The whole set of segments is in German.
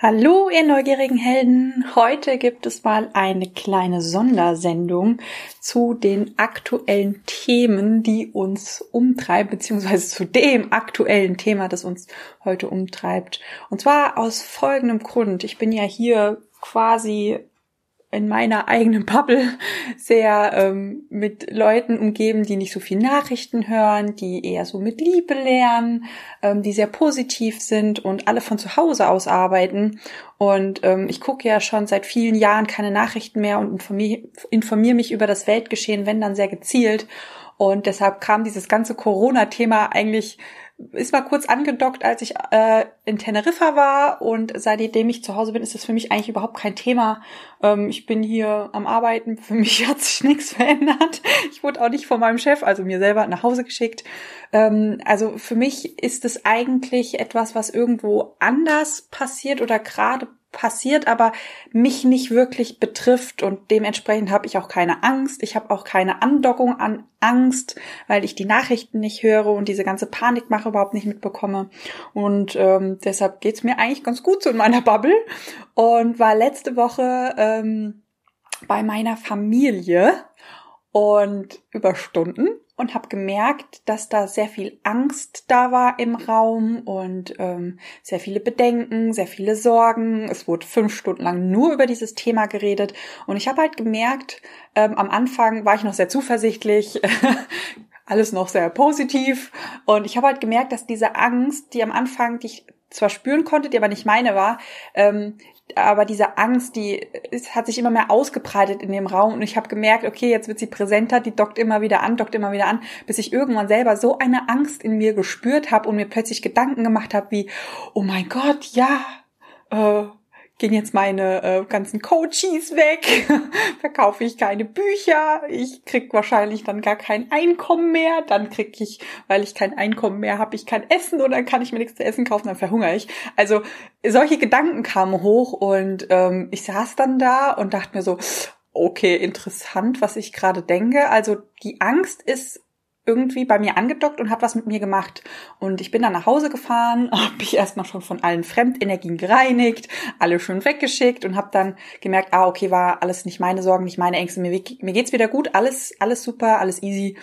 Hallo, ihr neugierigen Helden. Heute gibt es mal eine kleine Sondersendung zu den aktuellen Themen, die uns umtreiben, beziehungsweise zu dem aktuellen Thema, das uns heute umtreibt. Und zwar aus folgendem Grund. Ich bin ja hier quasi in meiner eigenen Bubble sehr ähm, mit Leuten umgeben, die nicht so viel Nachrichten hören, die eher so mit Liebe lernen, ähm, die sehr positiv sind und alle von zu Hause aus arbeiten. Und ähm, ich gucke ja schon seit vielen Jahren keine Nachrichten mehr und informiere informier mich über das Weltgeschehen, wenn dann sehr gezielt. Und deshalb kam dieses ganze Corona-Thema eigentlich ist mal kurz angedockt, als ich äh, in Teneriffa war und seitdem ich zu Hause bin, ist das für mich eigentlich überhaupt kein Thema. Ähm, ich bin hier am Arbeiten, für mich hat sich nichts verändert. Ich wurde auch nicht von meinem Chef, also mir selber, nach Hause geschickt. Ähm, also für mich ist es eigentlich etwas, was irgendwo anders passiert oder gerade passiert, aber mich nicht wirklich betrifft und dementsprechend habe ich auch keine Angst. Ich habe auch keine Andockung an Angst, weil ich die Nachrichten nicht höre und diese ganze Panikmache überhaupt nicht mitbekomme. Und ähm, deshalb geht's mir eigentlich ganz gut so in meiner Bubble und war letzte Woche ähm, bei meiner Familie und über Stunden und habe gemerkt, dass da sehr viel Angst da war im Raum und ähm, sehr viele Bedenken, sehr viele Sorgen. Es wurde fünf Stunden lang nur über dieses Thema geredet und ich habe halt gemerkt, ähm, am Anfang war ich noch sehr zuversichtlich, alles noch sehr positiv und ich habe halt gemerkt, dass diese Angst, die am Anfang, die ich zwar spüren konnte, die aber nicht meine war, ähm, aber diese Angst, die hat sich immer mehr ausgebreitet in dem Raum. Und ich habe gemerkt, okay, jetzt wird sie präsenter, die dockt immer wieder an, dockt immer wieder an, bis ich irgendwann selber so eine Angst in mir gespürt habe und mir plötzlich Gedanken gemacht habe wie, oh mein Gott, ja, äh, gehen jetzt meine äh, ganzen Coaches weg, verkaufe ich keine Bücher, ich krieg wahrscheinlich dann gar kein Einkommen mehr, dann krieg ich, weil ich kein Einkommen mehr habe, ich kein Essen und dann kann ich mir nichts zu essen kaufen, dann verhungere ich. Also solche Gedanken kamen hoch und ähm, ich saß dann da und dachte mir so, okay, interessant, was ich gerade denke. Also die Angst ist irgendwie bei mir angedockt und hat was mit mir gemacht. Und ich bin dann nach Hause gefahren, habe mich erstmal schon von allen Fremdenergien gereinigt, alle schön weggeschickt und habe dann gemerkt, ah, okay, war alles nicht meine Sorgen, nicht meine Ängste, mir, mir geht's wieder gut, alles, alles super, alles easy.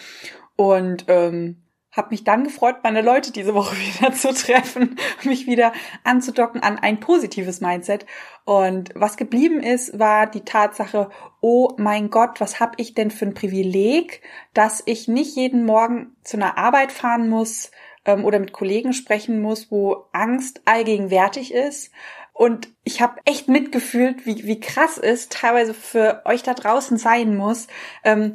Und ähm, habe mich dann gefreut, meine Leute diese Woche wieder zu treffen, mich wieder anzudocken an ein positives Mindset. Und was geblieben ist, war die Tatsache, oh mein Gott, was habe ich denn für ein Privileg, dass ich nicht jeden Morgen zu einer Arbeit fahren muss ähm, oder mit Kollegen sprechen muss, wo Angst allgegenwärtig ist. Und ich habe echt mitgefühlt, wie, wie krass es teilweise für euch da draußen sein muss, ähm,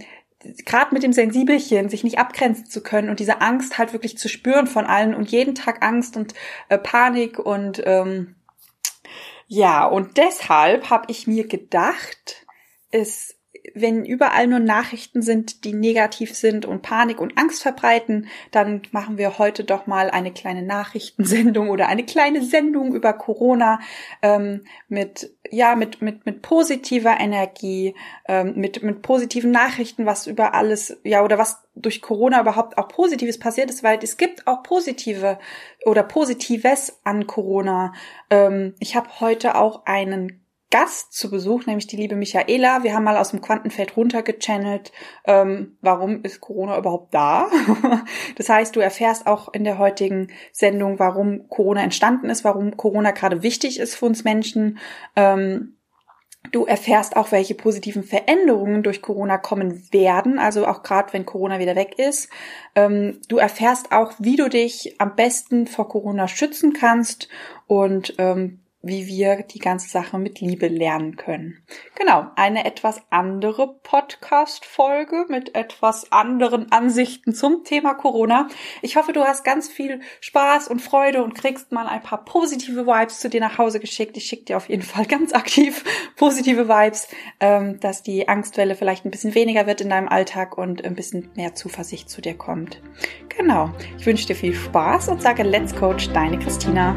gerade mit dem Sensibelchen, sich nicht abgrenzen zu können und diese Angst halt wirklich zu spüren von allen und jeden Tag Angst und äh, Panik und ähm, ja, und deshalb habe ich mir gedacht, es wenn überall nur Nachrichten sind, die negativ sind und Panik und Angst verbreiten, dann machen wir heute doch mal eine kleine Nachrichtensendung oder eine kleine Sendung über Corona ähm, mit ja mit mit mit positiver Energie, ähm, mit mit positiven Nachrichten, was über alles ja oder was durch Corona überhaupt auch Positives passiert ist, weil es gibt auch positive oder Positives an Corona. Ähm, ich habe heute auch einen Gast zu Besuch, nämlich die liebe Michaela. Wir haben mal aus dem Quantenfeld runtergechannelt, ähm, warum ist Corona überhaupt da? das heißt, du erfährst auch in der heutigen Sendung, warum Corona entstanden ist, warum Corona gerade wichtig ist für uns Menschen. Ähm, Du erfährst auch, welche positiven Veränderungen durch Corona kommen werden, also auch gerade wenn Corona wieder weg ist. Ähm, du erfährst auch, wie du dich am besten vor Corona schützen kannst und ähm, wie wir die ganze Sache mit Liebe lernen können. Genau, eine etwas andere Podcast-Folge mit etwas anderen Ansichten zum Thema Corona. Ich hoffe, du hast ganz viel Spaß und Freude und kriegst mal ein paar positive Vibes zu dir nach Hause geschickt. Ich schicke dir auf jeden Fall ganz aktiv positive Vibes, ähm, dass die Angstwelle vielleicht ein bisschen weniger wird in deinem Alltag und ein bisschen mehr Zuversicht zu dir kommt. Genau, ich wünsche dir viel Spaß und sage Let's Coach, deine Christina.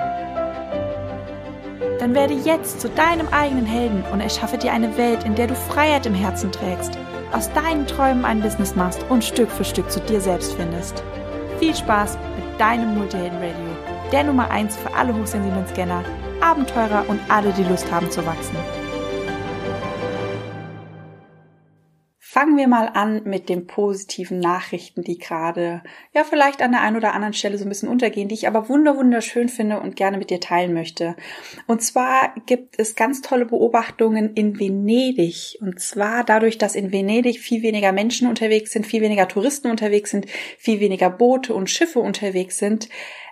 Dann werde jetzt zu deinem eigenen Helden und erschaffe dir eine Welt, in der du Freiheit im Herzen trägst, aus deinen Träumen ein Business machst und Stück für Stück zu dir selbst findest. Viel Spaß mit deinem Multihelden Radio, der Nummer 1 für alle hochsensiblen Scanner, Abenteurer und alle, die Lust haben zu wachsen. Fangen wir mal an mit den positiven Nachrichten, die gerade, ja, vielleicht an der einen oder anderen Stelle so ein bisschen untergehen, die ich aber wunder wunderschön finde und gerne mit dir teilen möchte. Und zwar gibt es ganz tolle Beobachtungen in Venedig. Und zwar dadurch, dass in Venedig viel weniger Menschen unterwegs sind, viel weniger Touristen unterwegs sind, viel weniger Boote und Schiffe unterwegs sind,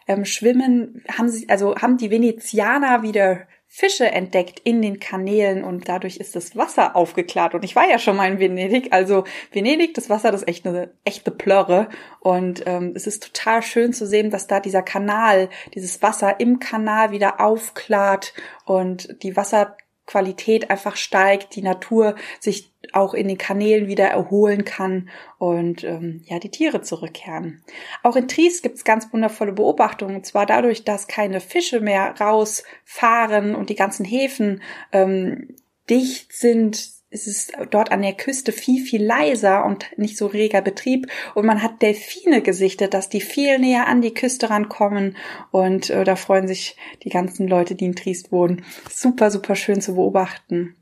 ähm, schwimmen, haben sie, also haben die Venezianer wieder Fische entdeckt in den Kanälen und dadurch ist das Wasser aufgeklärt. Und ich war ja schon mal in Venedig, also Venedig, das Wasser, das ist echt eine echte Plörre. Und ähm, es ist total schön zu sehen, dass da dieser Kanal, dieses Wasser im Kanal wieder aufklart und die Wasser Qualität einfach steigt, die Natur sich auch in den Kanälen wieder erholen kann und ähm, ja die Tiere zurückkehren. Auch in Tries gibt es ganz wundervolle Beobachtungen, und zwar dadurch, dass keine Fische mehr rausfahren und die ganzen Häfen ähm, dicht sind, es ist dort an der Küste viel, viel leiser und nicht so reger Betrieb. Und man hat Delfine gesichtet, dass die viel näher an die Küste rankommen. Und äh, da freuen sich die ganzen Leute, die in Triest wohnen. Super, super schön zu beobachten.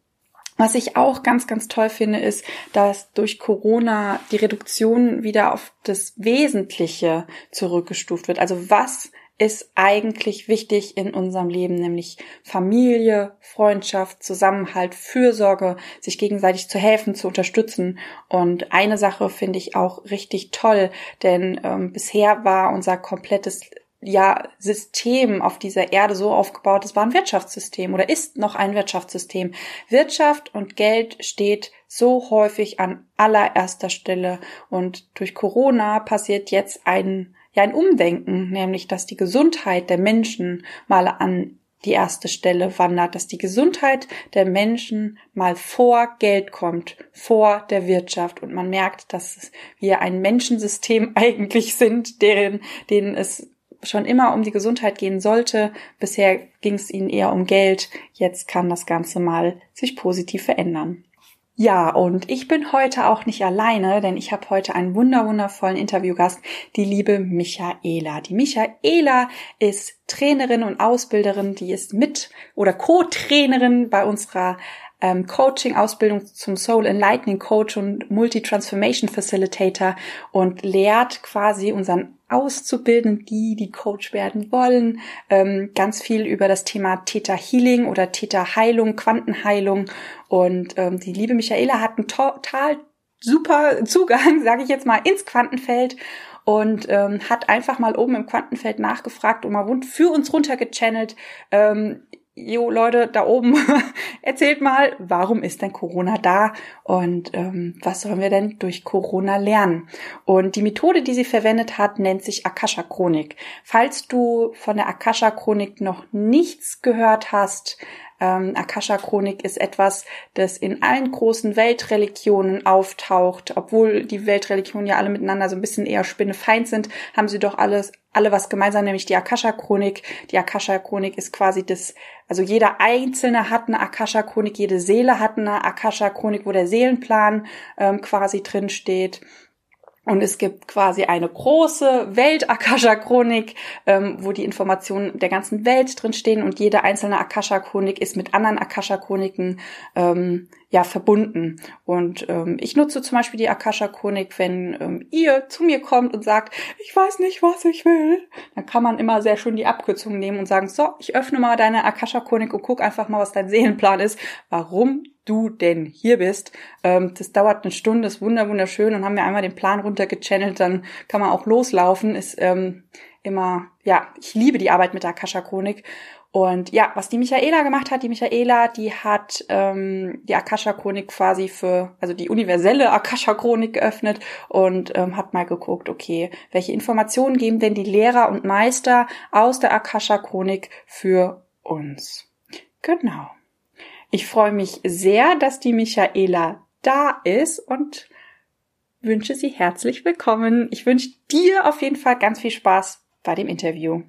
Was ich auch ganz, ganz toll finde, ist, dass durch Corona die Reduktion wieder auf das Wesentliche zurückgestuft wird. Also was ist eigentlich wichtig in unserem Leben, nämlich Familie, Freundschaft, Zusammenhalt, Fürsorge, sich gegenseitig zu helfen, zu unterstützen. Und eine Sache finde ich auch richtig toll, denn ähm, bisher war unser komplettes ja, System auf dieser Erde so aufgebaut, es war ein Wirtschaftssystem oder ist noch ein Wirtschaftssystem. Wirtschaft und Geld steht so häufig an allererster Stelle und durch Corona passiert jetzt ein ja ein Umdenken, nämlich dass die Gesundheit der Menschen mal an die erste Stelle wandert, dass die Gesundheit der Menschen mal vor Geld kommt, vor der Wirtschaft und man merkt, dass wir ein Menschensystem eigentlich sind, deren, denen es schon immer um die Gesundheit gehen sollte. Bisher ging es ihnen eher um Geld. Jetzt kann das Ganze mal sich positiv verändern. Ja, und ich bin heute auch nicht alleine, denn ich habe heute einen wunderwundervollen Interviewgast, die liebe Michaela. Die Michaela ist Trainerin und Ausbilderin, die ist mit oder Co-Trainerin bei unserer ähm, Coaching-Ausbildung zum Soul Enlightening Coach und Multi-Transformation Facilitator und lehrt quasi unseren Auszubildenden, die die Coach werden wollen, ähm, ganz viel über das Thema Theta Healing oder Theta Heilung, Quantenheilung. Und ähm, die liebe Michaela hat einen total super Zugang, sage ich jetzt mal, ins Quantenfeld und ähm, hat einfach mal oben im Quantenfeld nachgefragt und mal für uns runtergechannelt. Ähm, jo Leute da oben, erzählt mal, warum ist denn Corona da und ähm, was sollen wir denn durch Corona lernen? Und die Methode, die sie verwendet hat, nennt sich Akasha Chronik. Falls du von der Akasha Chronik noch nichts gehört hast, ähm, Akasha-Chronik ist etwas, das in allen großen Weltreligionen auftaucht. Obwohl die Weltreligionen ja alle miteinander so ein bisschen eher spinnefeind sind, haben sie doch alles, alle was gemeinsam, nämlich die Akasha-Chronik. Die Akasha-Chronik ist quasi das, also jeder Einzelne hat eine Akasha-Chronik, jede Seele hat eine Akasha-Chronik, wo der Seelenplan ähm, quasi drin steht. Und es gibt quasi eine große Welt-Akasha-Chronik, ähm, wo die Informationen der ganzen Welt drin stehen und jede einzelne Akasha-Chronik ist mit anderen Akasha-Chroniken ähm, ja verbunden. Und ähm, ich nutze zum Beispiel die Akasha-Chronik, wenn ähm, ihr zu mir kommt und sagt, ich weiß nicht, was ich will, dann kann man immer sehr schön die Abkürzung nehmen und sagen, so, ich öffne mal deine Akasha-Chronik und guck einfach mal, was dein Seelenplan ist, warum du denn hier bist. Ähm, das dauert eine Stunde, ist wunder wunderschön und haben wir einmal den Plan runtergechannelt, dann kann man auch loslaufen. Ist ähm, immer, ja, ich liebe die Arbeit mit der Akasha Chronik. Und ja, was die Michaela gemacht hat, die Michaela, die hat ähm, die Akasha Chronik quasi für, also die universelle Akasha Chronik geöffnet und ähm, hat mal geguckt, okay, welche Informationen geben denn die Lehrer und Meister aus der Akasha Chronik für uns? Genau. Ich freue mich sehr, dass die Michaela da ist und wünsche sie herzlich willkommen. Ich wünsche dir auf jeden Fall ganz viel Spaß bei dem Interview.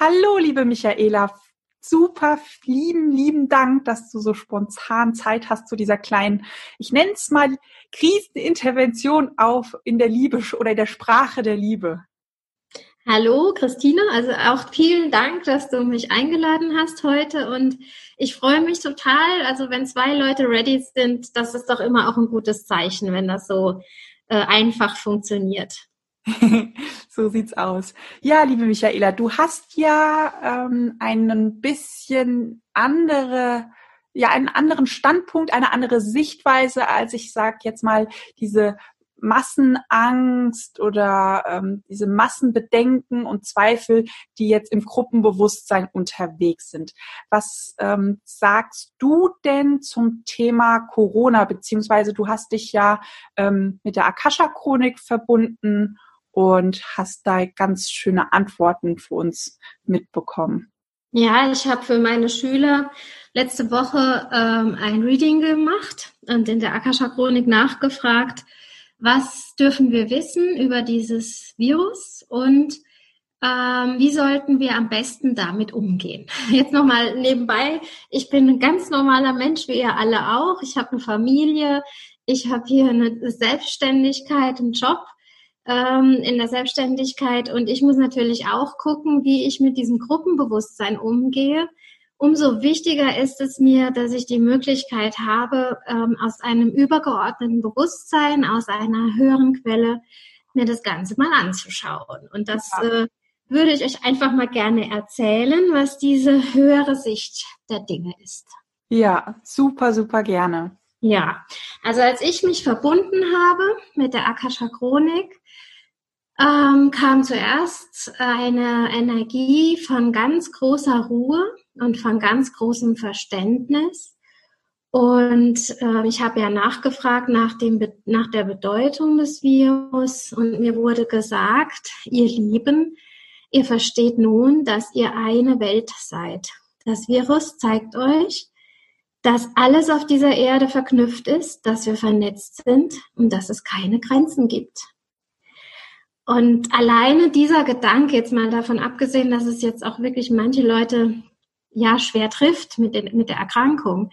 Hallo, liebe Michaela. Super lieben, lieben Dank, dass du so spontan Zeit hast zu dieser kleinen, ich nenne es mal Krisenintervention auf in der Liebe oder in der Sprache der Liebe. Hallo Christine, also auch vielen Dank, dass du mich eingeladen hast heute und ich freue mich total, also wenn zwei Leute ready sind, das ist doch immer auch ein gutes Zeichen, wenn das so äh, einfach funktioniert. so sieht's aus. Ja, liebe Michaela, du hast ja ähm, einen bisschen andere ja einen anderen Standpunkt, eine andere Sichtweise, als ich sag jetzt mal diese Massenangst oder ähm, diese Massenbedenken und Zweifel, die jetzt im Gruppenbewusstsein unterwegs sind. Was ähm, sagst du denn zum Thema Corona? Beziehungsweise du hast dich ja ähm, mit der Akasha-Chronik verbunden und hast da ganz schöne Antworten für uns mitbekommen. Ja, ich habe für meine Schüler letzte Woche ähm, ein Reading gemacht und in der Akasha Chronik nachgefragt, was dürfen wir wissen über dieses Virus und ähm, wie sollten wir am besten damit umgehen? Jetzt nochmal nebenbei, ich bin ein ganz normaler Mensch, wie ihr alle auch. Ich habe eine Familie, ich habe hier eine Selbstständigkeit, einen Job ähm, in der Selbstständigkeit und ich muss natürlich auch gucken, wie ich mit diesem Gruppenbewusstsein umgehe umso wichtiger ist es mir, dass ich die Möglichkeit habe, ähm, aus einem übergeordneten Bewusstsein, aus einer höheren Quelle, mir das Ganze mal anzuschauen. Und das ja. äh, würde ich euch einfach mal gerne erzählen, was diese höhere Sicht der Dinge ist. Ja, super, super gerne. Ja, also als ich mich verbunden habe mit der Akasha Chronik, ähm, kam zuerst eine Energie von ganz großer Ruhe und von ganz großem Verständnis. Und äh, ich habe ja nachgefragt nach, dem, nach der Bedeutung des Virus und mir wurde gesagt, ihr Lieben, ihr versteht nun, dass ihr eine Welt seid. Das Virus zeigt euch, dass alles auf dieser Erde verknüpft ist, dass wir vernetzt sind und dass es keine Grenzen gibt. Und alleine dieser Gedanke, jetzt mal davon abgesehen, dass es jetzt auch wirklich manche Leute ja schwer trifft mit, den, mit der Erkrankung.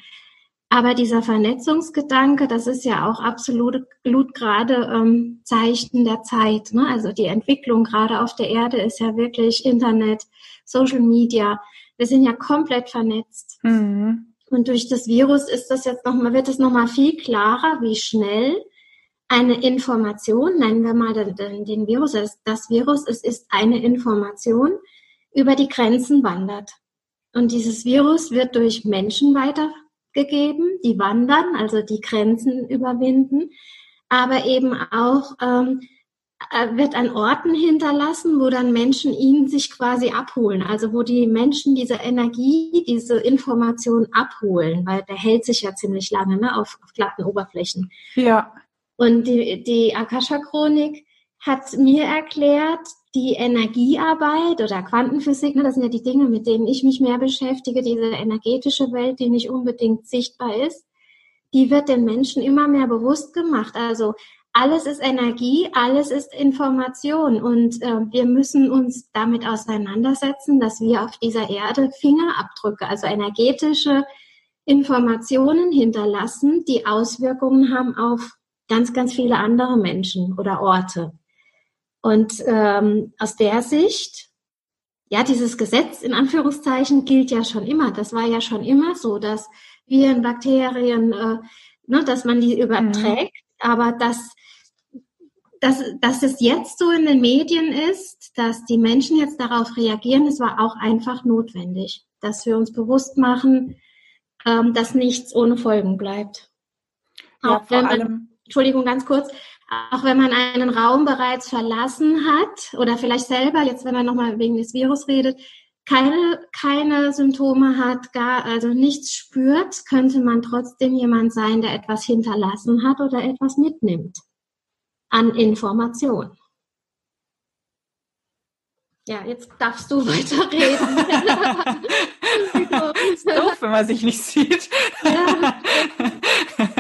Aber dieser Vernetzungsgedanke, das ist ja auch absolut, absolut gerade ähm, Zeichen der Zeit. Ne? Also die Entwicklung gerade auf der Erde ist ja wirklich Internet, Social Media. Wir sind ja komplett vernetzt. Mhm. Und durch das Virus ist das jetzt noch mal, wird es noch mal viel klarer, wie schnell eine Information, nennen wir mal den, den Virus, das Virus, es ist eine Information, über die Grenzen wandert. Und dieses Virus wird durch Menschen weitergegeben, die wandern, also die Grenzen überwinden, aber eben auch ähm, äh, wird an Orten hinterlassen, wo dann Menschen ihn sich quasi abholen. Also wo die Menschen diese Energie, diese Information abholen, weil der hält sich ja ziemlich lange ne, auf, auf glatten Oberflächen. Ja. Und die, die Akasha-Chronik hat mir erklärt, die Energiearbeit oder Quantenphysik, ne, das sind ja die Dinge, mit denen ich mich mehr beschäftige, diese energetische Welt, die nicht unbedingt sichtbar ist, die wird den Menschen immer mehr bewusst gemacht. Also alles ist Energie, alles ist Information und äh, wir müssen uns damit auseinandersetzen, dass wir auf dieser Erde Fingerabdrücke, also energetische Informationen hinterlassen, die Auswirkungen haben auf ganz, ganz viele andere Menschen oder Orte. Und ähm, aus der Sicht, ja, dieses Gesetz in Anführungszeichen gilt ja schon immer. Das war ja schon immer so, dass Viren, Bakterien, äh, ne, dass man die überträgt, mhm. aber dass, dass, dass es jetzt so in den Medien ist, dass die Menschen jetzt darauf reagieren, es war auch einfach notwendig, dass wir uns bewusst machen, ähm, dass nichts ohne Folgen bleibt. Ja, vor allem. Entschuldigung, ganz kurz auch wenn man einen Raum bereits verlassen hat oder vielleicht selber, jetzt wenn man nochmal wegen des Virus redet, keine, keine Symptome hat, gar, also nichts spürt, könnte man trotzdem jemand sein, der etwas hinterlassen hat oder etwas mitnimmt an Information. Ja, jetzt darfst du weiterreden. ist doof, wenn man sich nicht sieht. Ja,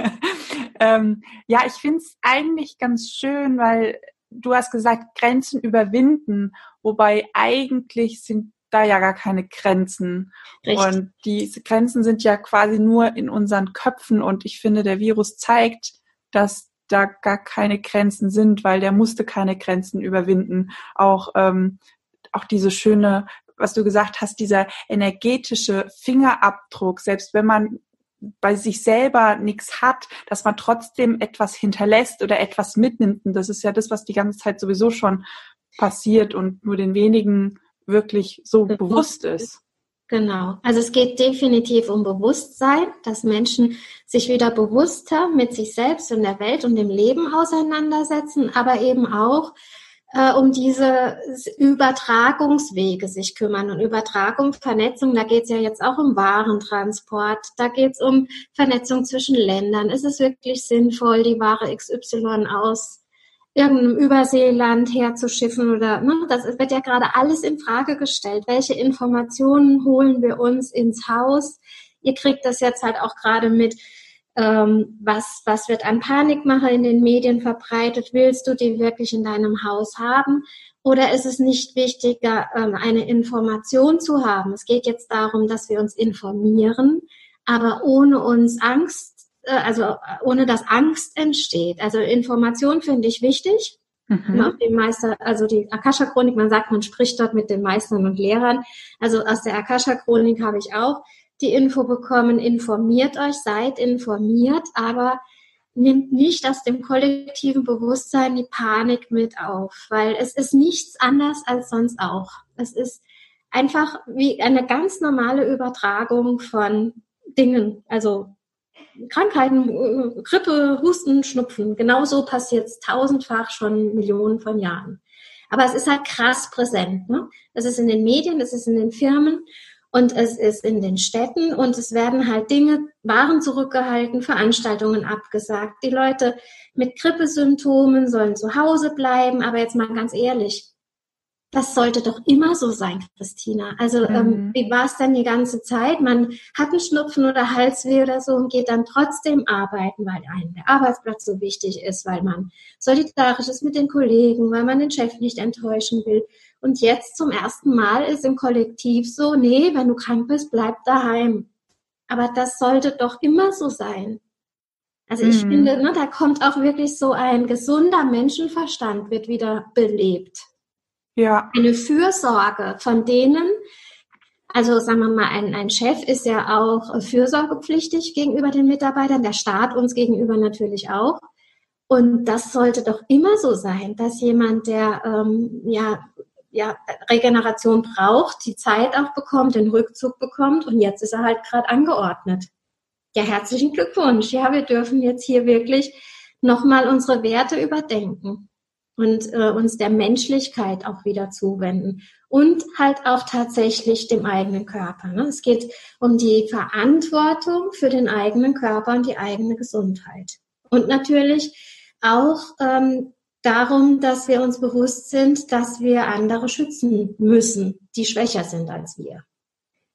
ähm, ja ich finde es eigentlich ganz schön, weil du hast gesagt, Grenzen überwinden, wobei eigentlich sind da ja gar keine Grenzen. Richtig. Und diese Grenzen sind ja quasi nur in unseren Köpfen und ich finde, der Virus zeigt, dass da gar keine Grenzen sind, weil der musste keine Grenzen überwinden. Auch, ähm, auch diese schöne, was du gesagt hast, dieser energetische Fingerabdruck, selbst wenn man bei sich selber nichts hat, dass man trotzdem etwas hinterlässt oder etwas mitnimmt. Und das ist ja das, was die ganze Zeit sowieso schon passiert und nur den wenigen wirklich so bewusst, ist. Genau. Also es geht definitiv um Bewusstsein, dass Menschen sich wieder bewusster mit sich selbst und der Welt und dem Leben auseinandersetzen, aber eben auch äh, um diese Übertragungswege sich kümmern. Und Übertragung, Vernetzung, da geht es ja jetzt auch um Warentransport, da geht es um Vernetzung zwischen Ländern. Ist es wirklich sinnvoll, die Ware XY aus irgendeinem Überseeland herzuschiffen oder ne, das wird ja gerade alles in Frage gestellt. Welche Informationen holen wir uns ins Haus? Ihr kriegt das jetzt halt auch gerade mit, ähm, was, was wird an Panikmache in den Medien verbreitet? Willst du die wirklich in deinem Haus haben? Oder ist es nicht wichtiger, ähm, eine Information zu haben? Es geht jetzt darum, dass wir uns informieren, aber ohne uns Angst äh, also äh, ohne dass Angst entsteht. Also Information finde ich wichtig. Mhm. Dem Meister, also die Akasha-Chronik, man sagt, man spricht dort mit den Meistern und Lehrern. Also aus der Akasha-Chronik habe ich auch die Info bekommen, informiert euch, seid informiert, aber nimmt nicht aus dem kollektiven Bewusstsein die Panik mit auf, weil es ist nichts anders als sonst auch. Es ist einfach wie eine ganz normale Übertragung von Dingen. Also Krankheiten, Grippe, Husten, Schnupfen. Genauso passiert es tausendfach schon Millionen von Jahren. Aber es ist halt krass präsent. Ne? Es ist in den Medien, es ist in den Firmen und es ist in den Städten und es werden halt Dinge, Waren zurückgehalten, Veranstaltungen abgesagt. Die Leute mit Grippesymptomen sollen zu Hause bleiben. Aber jetzt mal ganz ehrlich, das sollte doch immer so sein, Christina. Also ähm, mhm. ähm, wie war es denn die ganze Zeit? Man hat einen Schnupfen oder Halsweh oder so und geht dann trotzdem arbeiten, weil einem der Arbeitsplatz so wichtig ist, weil man solidarisch ist mit den Kollegen, weil man den Chef nicht enttäuschen will. Und jetzt zum ersten Mal ist im Kollektiv so, nee, wenn du krank bist, bleib daheim. Aber das sollte doch immer so sein. Also ich mhm. finde, ne, da kommt auch wirklich so ein gesunder Menschenverstand wird wieder belebt. Ja. Eine Fürsorge von denen, also sagen wir mal, ein, ein Chef ist ja auch fürsorgepflichtig gegenüber den Mitarbeitern, der Staat uns gegenüber natürlich auch. Und das sollte doch immer so sein, dass jemand, der ähm, ja, ja Regeneration braucht, die Zeit auch bekommt, den Rückzug bekommt und jetzt ist er halt gerade angeordnet. Ja, herzlichen Glückwunsch. Ja, wir dürfen jetzt hier wirklich nochmal unsere Werte überdenken und äh, uns der Menschlichkeit auch wieder zuwenden und halt auch tatsächlich dem eigenen Körper. Ne? Es geht um die Verantwortung für den eigenen Körper und die eigene Gesundheit. Und natürlich auch ähm, darum, dass wir uns bewusst sind, dass wir andere schützen müssen, die schwächer sind als wir.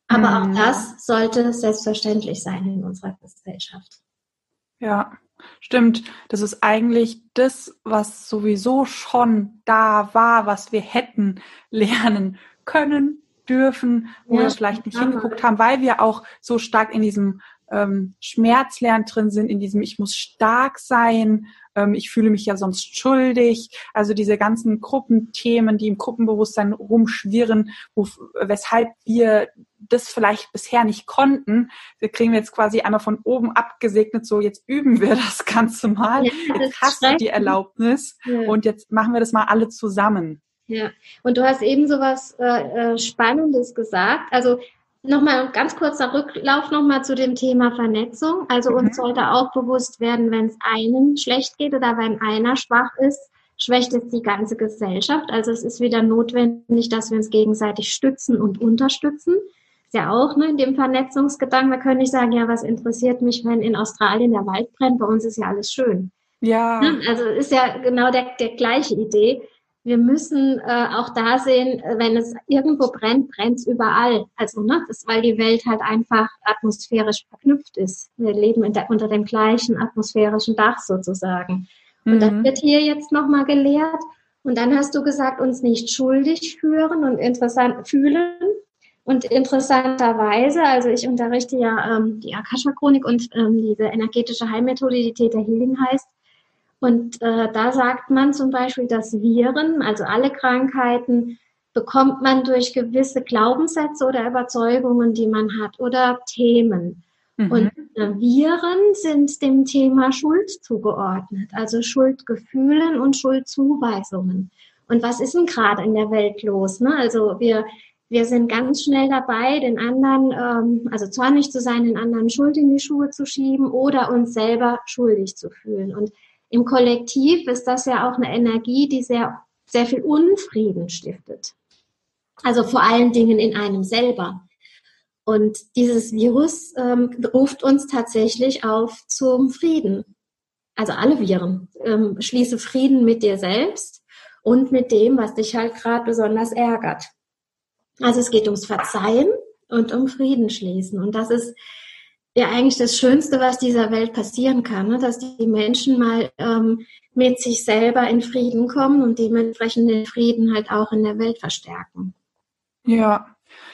Aber mhm. auch das sollte selbstverständlich sein in unserer Gesellschaft. Ja, Stimmt, das ist eigentlich das, was sowieso schon da war, was wir hätten lernen können, dürfen, wo ja, wir vielleicht nicht hingeguckt haben, weil wir auch so stark in diesem ähm, Schmerzlernen drin sind, in diesem Ich muss stark sein, ähm, ich fühle mich ja sonst schuldig. Also diese ganzen Gruppenthemen, die im Gruppenbewusstsein rumschwirren, wo, weshalb wir das vielleicht bisher nicht konnten, wir kriegen wir jetzt quasi einmal von oben abgesegnet, so jetzt üben wir das Ganze mal. Ja, jetzt hast du die Erlaubnis ja. und jetzt machen wir das mal alle zusammen. Ja, und du hast eben so was äh, äh Spannendes gesagt. Also Nochmal ein ganz kurzer Rücklauf nochmal zu dem Thema Vernetzung. Also mhm. uns sollte auch bewusst werden, wenn es einem schlecht geht oder wenn einer schwach ist, schwächt es die ganze Gesellschaft. Also es ist wieder notwendig, dass wir uns gegenseitig stützen und unterstützen. Ist ja auch ne, in dem Vernetzungsgedanken, wir können nicht sagen, ja, was interessiert mich, wenn in Australien der Wald brennt, bei uns ist ja alles schön. Ja. Ne? Also ist ja genau der, der gleiche Idee. Wir müssen äh, auch da sehen, wenn es irgendwo brennt, brennt es überall. Also, ne, das, weil die Welt halt einfach atmosphärisch verknüpft ist. Wir leben der, unter dem gleichen atmosphärischen Dach sozusagen. Und mhm. das wird hier jetzt nochmal gelehrt. Und dann hast du gesagt, uns nicht schuldig führen und interessant fühlen. Und interessanterweise, also ich unterrichte ja ähm, die Akasha-Chronik und ähm, diese energetische Heilmethode, die Theta Healing heißt. Und äh, da sagt man zum Beispiel, dass Viren, also alle Krankheiten, bekommt man durch gewisse Glaubenssätze oder Überzeugungen, die man hat, oder Themen. Mhm. Und äh, Viren sind dem Thema Schuld zugeordnet, also Schuldgefühlen und Schuldzuweisungen. Und was ist denn gerade in der Welt los? Ne? Also wir, wir sind ganz schnell dabei, den anderen, ähm, also zornig zu sein, den anderen Schuld in die Schuhe zu schieben oder uns selber schuldig zu fühlen. Und im Kollektiv ist das ja auch eine Energie, die sehr, sehr viel Unfrieden stiftet. Also vor allen Dingen in einem selber. Und dieses Virus ähm, ruft uns tatsächlich auf zum Frieden. Also alle Viren. Ähm, schließe Frieden mit dir selbst und mit dem, was dich halt gerade besonders ärgert. Also es geht ums Verzeihen und um Frieden schließen. Und das ist ja eigentlich das Schönste, was dieser Welt passieren kann, ne? dass die Menschen mal ähm, mit sich selber in Frieden kommen und dementsprechend den Frieden halt auch in der Welt verstärken. Ja.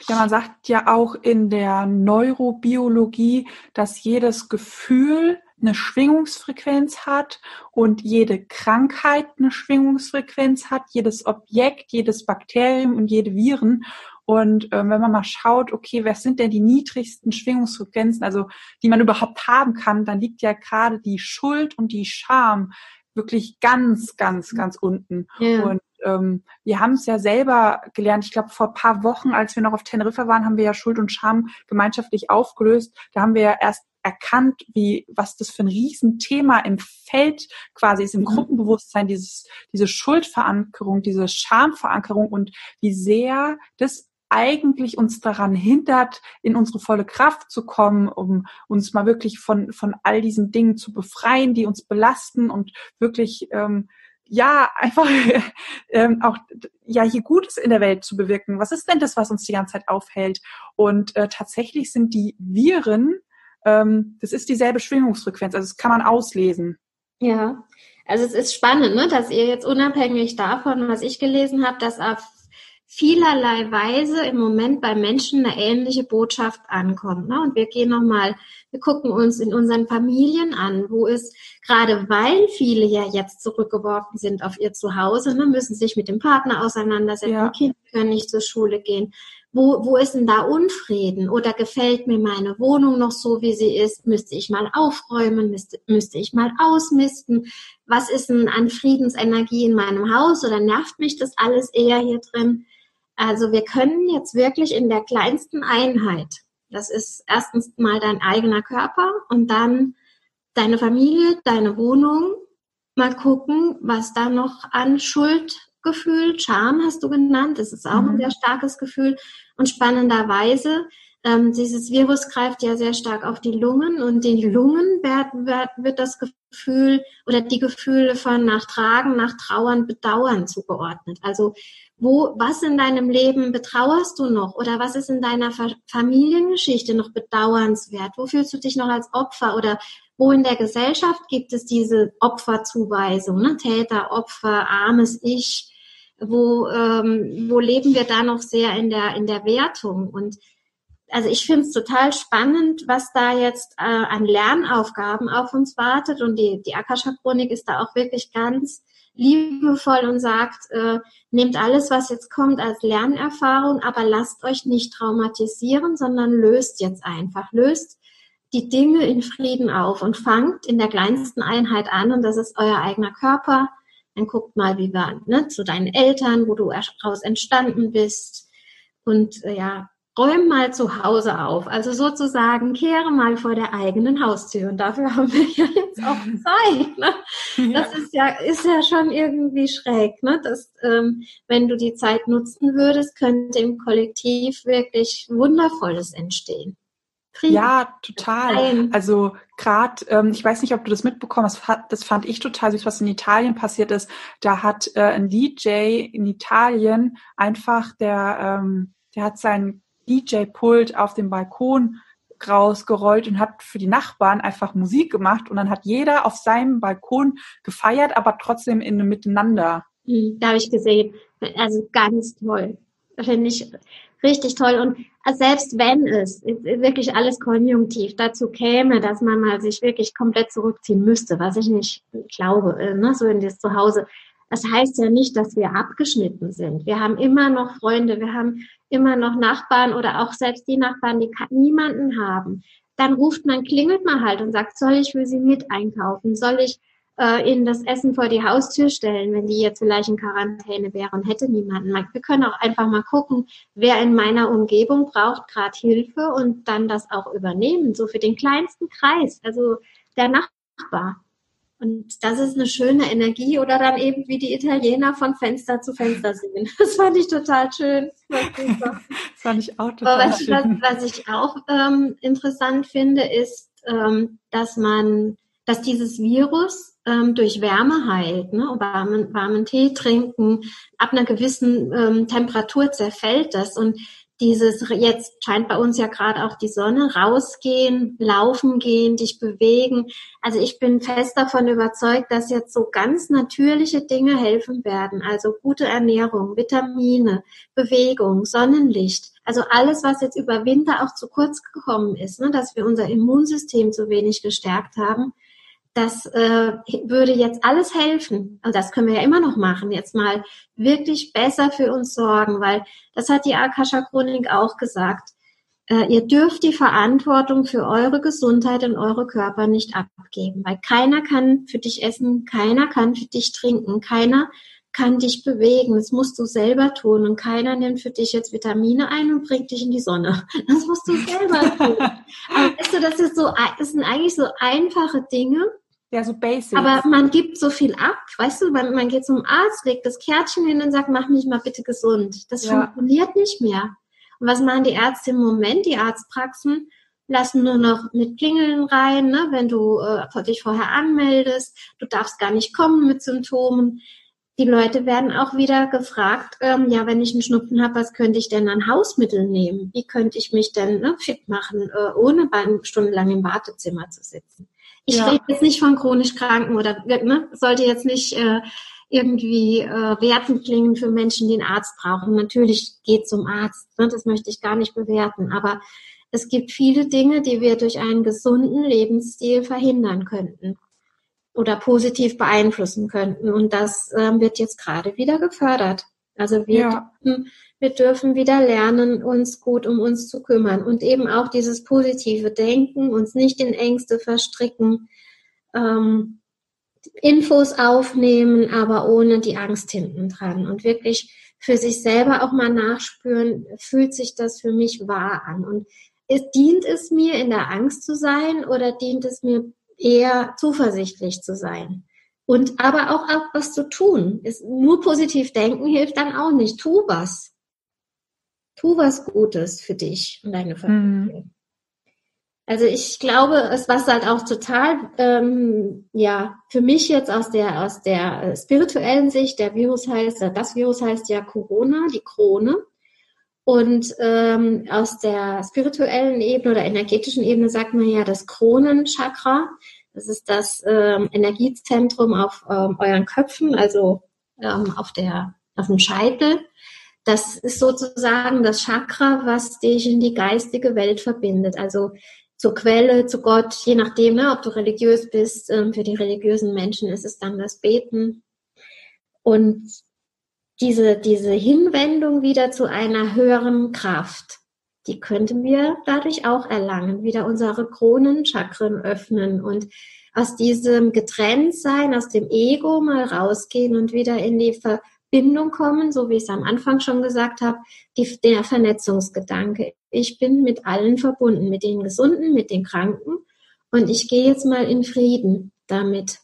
Ja, man sagt ja auch in der Neurobiologie, dass jedes Gefühl eine Schwingungsfrequenz hat und jede Krankheit eine Schwingungsfrequenz hat, jedes Objekt, jedes Bakterium und jede Viren. Und ähm, wenn man mal schaut, okay, was sind denn die niedrigsten Schwingungsfrequenzen, also die man überhaupt haben kann, dann liegt ja gerade die Schuld und die Scham wirklich ganz, ganz, ganz unten. Ja. Und ähm, wir haben es ja selber gelernt. Ich glaube, vor paar Wochen, als wir noch auf Teneriffa waren, haben wir ja Schuld und Scham gemeinschaftlich aufgelöst. Da haben wir ja erst erkannt, wie, was das für ein Riesenthema im Feld quasi ist, im mhm. Gruppenbewusstsein, dieses, diese Schuldverankerung, diese Schamverankerung und wie sehr das eigentlich uns daran hindert, in unsere volle Kraft zu kommen, um uns mal wirklich von, von all diesen Dingen zu befreien, die uns belasten und wirklich, ähm, ja, einfach ähm, auch ja hier Gutes in der Welt zu bewirken. Was ist denn das, was uns die ganze Zeit aufhält? Und äh, tatsächlich sind die Viren, ähm, das ist dieselbe Schwingungsfrequenz, also das kann man auslesen. Ja, also es ist spannend, ne, dass ihr jetzt unabhängig davon, was ich gelesen habe, dass auf vielerlei Weise im Moment bei Menschen eine ähnliche Botschaft ankommt. Ne? Und wir gehen nochmal, wir gucken uns in unseren Familien an, wo es gerade weil viele ja jetzt zurückgeworfen sind auf ihr Zuhause, ne, müssen sich mit dem Partner auseinandersetzen, ja. Kinder können nicht zur Schule gehen. Wo, wo ist denn da Unfrieden? Oder gefällt mir meine Wohnung noch so, wie sie ist? Müsste ich mal aufräumen? Müsste, müsste ich mal ausmisten? Was ist denn an Friedensenergie in meinem Haus? Oder nervt mich das alles eher hier drin? Also wir können jetzt wirklich in der kleinsten Einheit, das ist erstens mal dein eigener Körper und dann deine Familie, deine Wohnung, mal gucken, was da noch an Schuldgefühl, Scham hast du genannt, das ist auch mhm. ein sehr starkes Gefühl und spannenderweise ähm, dieses Virus greift ja sehr stark auf die Lungen und den Lungen wird, wird, wird das Gefühl oder die Gefühle von nach Tragen, nach Trauern, Bedauern zugeordnet. Also wo, was in deinem Leben betrauerst du noch oder was ist in deiner Familiengeschichte noch bedauernswert? Wo fühlst du dich noch als Opfer oder wo in der Gesellschaft gibt es diese Opferzuweisung, ne? Täter, Opfer, armes Ich? Wo, ähm, wo leben wir da noch sehr in der, in der Wertung? Und also ich finde es total spannend, was da jetzt äh, an Lernaufgaben auf uns wartet. Und die, die Akasha-Chronik ist da auch wirklich ganz liebevoll und sagt, äh, nehmt alles, was jetzt kommt, als Lernerfahrung, aber lasst euch nicht traumatisieren, sondern löst jetzt einfach, löst die Dinge in Frieden auf und fangt in der kleinsten Einheit an und das ist euer eigener Körper. Dann guckt mal, wie war ne, zu deinen Eltern, wo du daraus entstanden bist und äh, ja, räum mal zu Hause auf. Also sozusagen kehre mal vor der eigenen Haustür. Und dafür haben wir ja jetzt auch Zeit. Ne? Das ist ja, ist ja schon irgendwie schräg, ne? Dass, ähm, wenn du die Zeit nutzen würdest, könnte im Kollektiv wirklich Wundervolles entstehen. Frieden. Ja, total. Ein. Also gerade, ähm, ich weiß nicht, ob du das mitbekommen hast, das fand ich total süß, was in Italien passiert ist. Da hat äh, ein DJ in Italien einfach, der, ähm, der hat sein DJ-Pult auf dem Balkon rausgerollt und hat für die Nachbarn einfach Musik gemacht und dann hat jeder auf seinem Balkon gefeiert, aber trotzdem in einem Miteinander. Hm, da habe ich gesehen. Also ganz toll. Finde ich richtig toll. Und selbst wenn es wirklich alles konjunktiv dazu käme, dass man mal sich wirklich komplett zurückziehen müsste, was ich nicht glaube, ne, so in das Zuhause, das heißt ja nicht, dass wir abgeschnitten sind. Wir haben immer noch Freunde, wir haben immer noch Nachbarn oder auch selbst die Nachbarn, die niemanden haben. Dann ruft man, klingelt man halt und sagt, soll ich für sie mit einkaufen? Soll ich äh, ihnen das Essen vor die Haustür stellen, wenn die jetzt vielleicht in Quarantäne wäre und hätte niemanden. Wir können auch einfach mal gucken, wer in meiner Umgebung braucht gerade Hilfe und dann das auch übernehmen, so für den kleinsten Kreis, also der Nachbar. Und das ist eine schöne Energie oder dann eben wie die Italiener von Fenster zu Fenster singen. Das fand ich total schön. das fand ich auch total was, schön. Was, was ich auch ähm, interessant finde, ist, ähm, dass man, dass dieses Virus ähm, durch Wärme heilt, ne? warmen, warmen Tee trinken, ab einer gewissen ähm, Temperatur zerfällt das und dieses, jetzt scheint bei uns ja gerade auch die Sonne, rausgehen, laufen gehen, dich bewegen. Also ich bin fest davon überzeugt, dass jetzt so ganz natürliche Dinge helfen werden. Also gute Ernährung, Vitamine, Bewegung, Sonnenlicht. Also alles, was jetzt über Winter auch zu kurz gekommen ist, ne, dass wir unser Immunsystem zu wenig gestärkt haben das äh, würde jetzt alles helfen. Und das können wir ja immer noch machen. Jetzt mal wirklich besser für uns sorgen, weil das hat die Akasha Chronik auch gesagt. Äh, ihr dürft die Verantwortung für eure Gesundheit und eure Körper nicht abgeben, weil keiner kann für dich essen, keiner kann für dich trinken, keiner kann dich bewegen. Das musst du selber tun und keiner nimmt für dich jetzt Vitamine ein und bringt dich in die Sonne. Das musst du selber tun. Aber weißt du, das ist so, das sind eigentlich so einfache Dinge. Ja, so basic. Aber man gibt so viel ab. Weißt du, man, man geht zum Arzt, legt das Kärtchen hin und sagt, mach mich mal bitte gesund. Das ja. funktioniert nicht mehr. Und was machen die Ärzte im Moment? Die Arztpraxen lassen nur noch mit Klingeln rein, ne, wenn du äh, dich vorher anmeldest. Du darfst gar nicht kommen mit Symptomen die Leute werden auch wieder gefragt, ähm, ja, wenn ich einen Schnupfen habe, was könnte ich denn an Hausmitteln nehmen? Wie könnte ich mich denn ne, fit machen, äh, ohne bei, stundenlang im Wartezimmer zu sitzen? Ich ja. rede jetzt nicht von chronisch Kranken oder ne, sollte jetzt nicht äh, irgendwie äh, wertend klingen für Menschen, die einen Arzt brauchen. Natürlich geht zum Arzt, ne, das möchte ich gar nicht bewerten, aber es gibt viele Dinge, die wir durch einen gesunden Lebensstil verhindern könnten oder positiv beeinflussen könnten. Und das ähm, wird jetzt gerade wieder gefördert. Also wir, ja. dürfen, wir dürfen wieder lernen, uns gut um uns zu kümmern und eben auch dieses positive Denken, uns nicht in Ängste verstricken, ähm, Infos aufnehmen, aber ohne die Angst hinten dran und wirklich für sich selber auch mal nachspüren, fühlt sich das für mich wahr an und ist, dient es mir, in der Angst zu sein oder dient es mir eher zuversichtlich zu sein. Und aber auch, auch was zu tun. Ist, nur positiv denken hilft dann auch nicht. Tu was. Tu was Gutes für dich und deine Familie. Mhm. Also ich glaube, es was halt auch total, ähm, ja, für mich jetzt aus der aus der äh, spirituellen Sicht, der Virus heißt, das Virus heißt ja Corona, die Krone. Und ähm, aus der spirituellen Ebene oder energetischen Ebene sagt man ja das Kronenchakra. Das ist das ähm, Energiezentrum auf ähm, euren Köpfen, also ähm, auf, der, auf dem Scheitel. Das ist sozusagen das Chakra, was dich in die geistige Welt verbindet. Also zur Quelle, zu Gott, je nachdem, ne, ob du religiös bist. Ähm, für die religiösen Menschen ist es dann das Beten. Und diese, diese Hinwendung wieder zu einer höheren Kraft, die könnten wir dadurch auch erlangen, wieder unsere Kronenchakren öffnen und aus diesem Getrenntsein, aus dem Ego mal rausgehen und wieder in die Verbindung kommen, so wie ich es am Anfang schon gesagt habe, die, der Vernetzungsgedanke. Ich bin mit allen verbunden, mit den Gesunden, mit den Kranken und ich gehe jetzt mal in Frieden damit.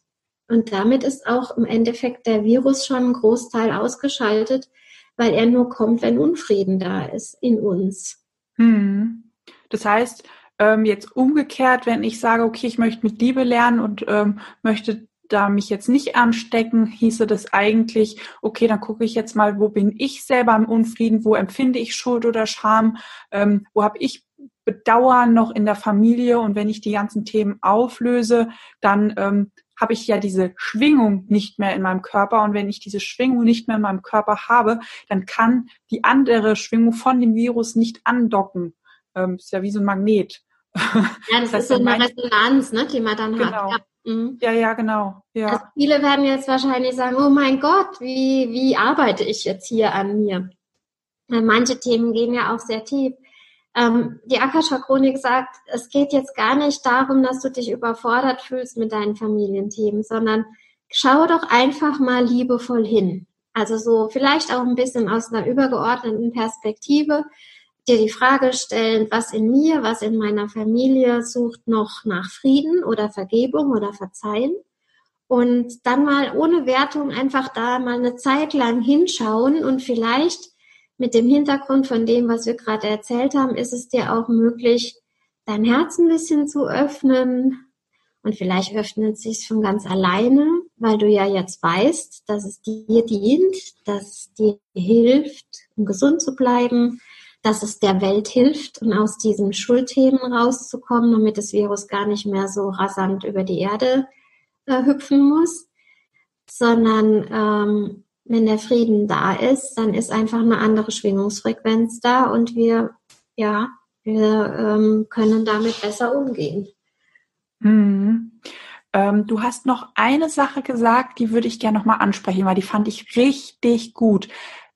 Und damit ist auch im Endeffekt der Virus schon ein Großteil ausgeschaltet, weil er nur kommt, wenn Unfrieden da ist in uns. Hm. Das heißt, Ähm, jetzt umgekehrt, wenn ich sage, okay, ich möchte mit Liebe lernen und ähm, möchte da mich jetzt nicht anstecken, hieße das eigentlich, okay, dann gucke ich jetzt mal, wo bin ich selber im Unfrieden, wo empfinde ich Schuld oder Scham, ähm, wo habe ich Bedauern noch in der Familie und wenn ich die ganzen Themen auflöse, dann ähm, habe ich ja diese Schwingung nicht mehr in meinem Körper. Und wenn ich diese Schwingung nicht mehr in meinem Körper habe, dann kann die andere Schwingung von dem Virus nicht andocken. Ähm, ist ja wie so ein Magnet. Ja, das, das ist so eine Resonanz, ne, die man dann genau. hat. Ja. Mhm. ja, ja, genau. Ja. Also viele werden jetzt wahrscheinlich sagen, oh mein Gott, wie, wie arbeite ich jetzt hier an mir? Manche Themen gehen ja auch sehr tief. Ähm, die Akasha-Chronik sagt, es geht jetzt gar nicht darum, dass du dich überfordert fühlst mit deinen Familienthemen, sondern schau doch einfach mal liebevoll hin. Also so vielleicht auch ein bisschen aus einer übergeordneten Perspektive dir die Frage stellen, was in mir, was in meiner Familie sucht noch nach Frieden oder Vergebung oder Verzeihen. Und dann mal ohne Wertung einfach da mal eine Zeit lang hinschauen und vielleicht mit dem Hintergrund von dem, was wir gerade erzählt haben, ist es dir auch möglich, dein Herz ein bisschen zu öffnen. Und vielleicht öffnet es sich von ganz alleine, weil du ja jetzt weißt, dass es dir dient, dass es dir hilft, um gesund zu bleiben, dass es der Welt hilft und aus diesen Schuldthemen rauszukommen, damit das Virus gar nicht mehr so rasant über die Erde äh, hüpfen muss, sondern ähm, wenn der Frieden da ist, dann ist einfach eine andere Schwingungsfrequenz da und wir, ja, wir ähm, können damit besser umgehen. Hm. Ähm, du hast noch eine Sache gesagt, die würde ich gerne nochmal ansprechen, weil die fand ich richtig gut.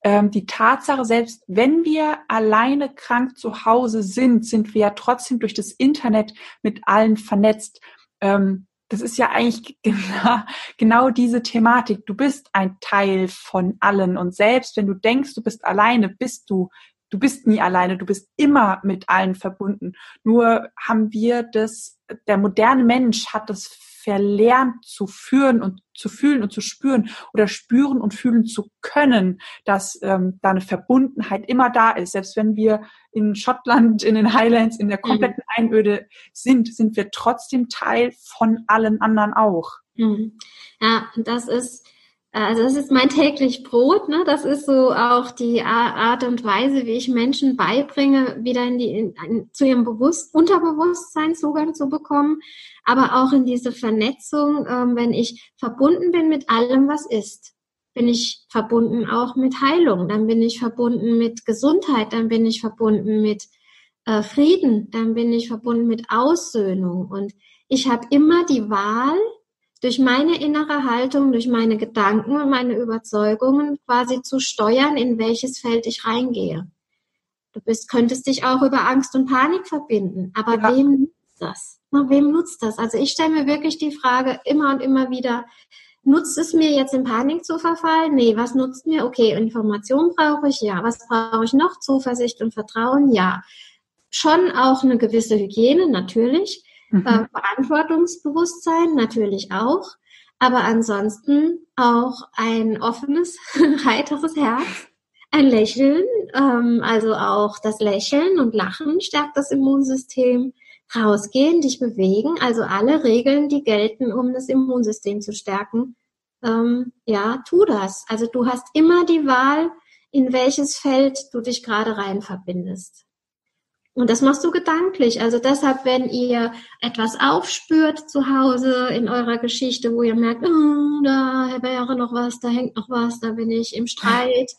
Ähm, die Tatsache, selbst wenn wir alleine krank zu Hause sind, sind wir ja trotzdem durch das Internet mit allen vernetzt. Ähm, das ist ja eigentlich genau, genau diese Thematik. Du bist ein Teil von allen und selbst wenn du denkst, du bist alleine, bist du, du bist nie alleine, du bist immer mit allen verbunden. Nur haben wir das, der moderne Mensch hat das verlernt zu führen und zu fühlen und zu spüren oder spüren und fühlen zu können, dass ähm, da eine Verbundenheit immer da ist. Selbst wenn wir in Schottland, in den Highlands, in der mhm. kompletten mhm. Einöde sind, sind wir trotzdem Teil von allen anderen auch. Mhm. Ja, das ist also das ist mein täglich Brot, ne? Das ist so auch die Art und Weise, wie ich Menschen beibringe, wieder in die in, in, zu ihrem Bewusst Unterbewusstsein Zugang zu bekommen, aber auch in diese Vernetzung, ähm, wenn ich verbunden bin mit allem, was ist, bin ich verbunden auch mit Heilung, dann bin ich verbunden mit Gesundheit, dann bin ich verbunden mit äh, Frieden, dann bin ich verbunden mit Aussöhnung. Und ich habe immer die Wahl, durch meine innere Haltung, durch meine Gedanken und meine Überzeugungen quasi zu steuern, in welches Feld ich reingehe. Du bist, könntest dich auch über Angst und Panik verbinden. Aber ja. wem nutzt das? Na, wem nutzt das? Also ich stelle mir wirklich die Frage immer und immer wieder, nutzt es mir jetzt in Panik zu verfallen? Nee, was nutzt mir? Okay, Information brauche ich, ja. Was brauche ich noch? Zuversicht und Vertrauen, ja. Schon auch eine gewisse Hygiene, natürlich. Mhm. Äh, Verantwortungsbewusstsein natürlich auch, aber ansonsten auch ein offenes, heiteres Herz, ein Lächeln, ähm, also auch das Lächeln und Lachen stärkt das Immunsystem. Rausgehen, dich bewegen, also alle Regeln, die gelten, um das Immunsystem zu stärken, ähm, ja, tu das. Also du hast immer die Wahl, in welches Feld du dich gerade rein verbindest. Und das machst du gedanklich. Also deshalb, wenn ihr etwas aufspürt zu Hause in eurer Geschichte, wo ihr merkt, oh, da wäre noch was, da hängt noch was, da bin ich im Streit,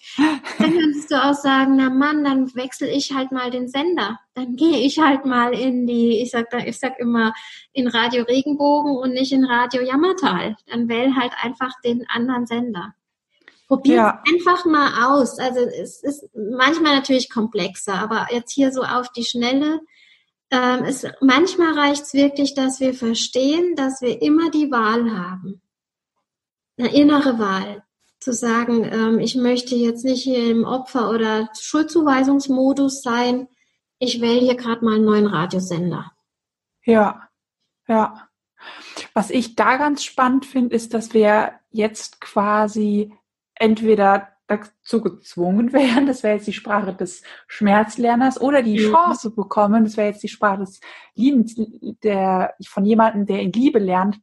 dann kannst du auch sagen, na Mann, dann wechsle ich halt mal den Sender. Dann gehe ich halt mal in die, ich sag da, ich sag immer, in Radio Regenbogen und nicht in Radio Jammertal. Dann wähl halt einfach den anderen Sender. Probier ja. einfach mal aus. Also es ist manchmal natürlich komplexer, aber jetzt hier so auf die Schnelle. Ähm, es, manchmal reicht es wirklich, dass wir verstehen, dass wir immer die Wahl haben. Eine innere Wahl. Zu sagen, ähm, ich möchte jetzt nicht hier im Opfer- oder Schuldzuweisungsmodus sein. Ich wähle hier gerade mal einen neuen Radiosender. Ja, ja. Was ich da ganz spannend finde, ist, dass wir jetzt quasi entweder dazu gezwungen werden, das wäre jetzt die Sprache des Schmerzlerners, oder die Chance bekommen, das wäre jetzt die Sprache des Liebens, der, von jemandem, der in Liebe lernt,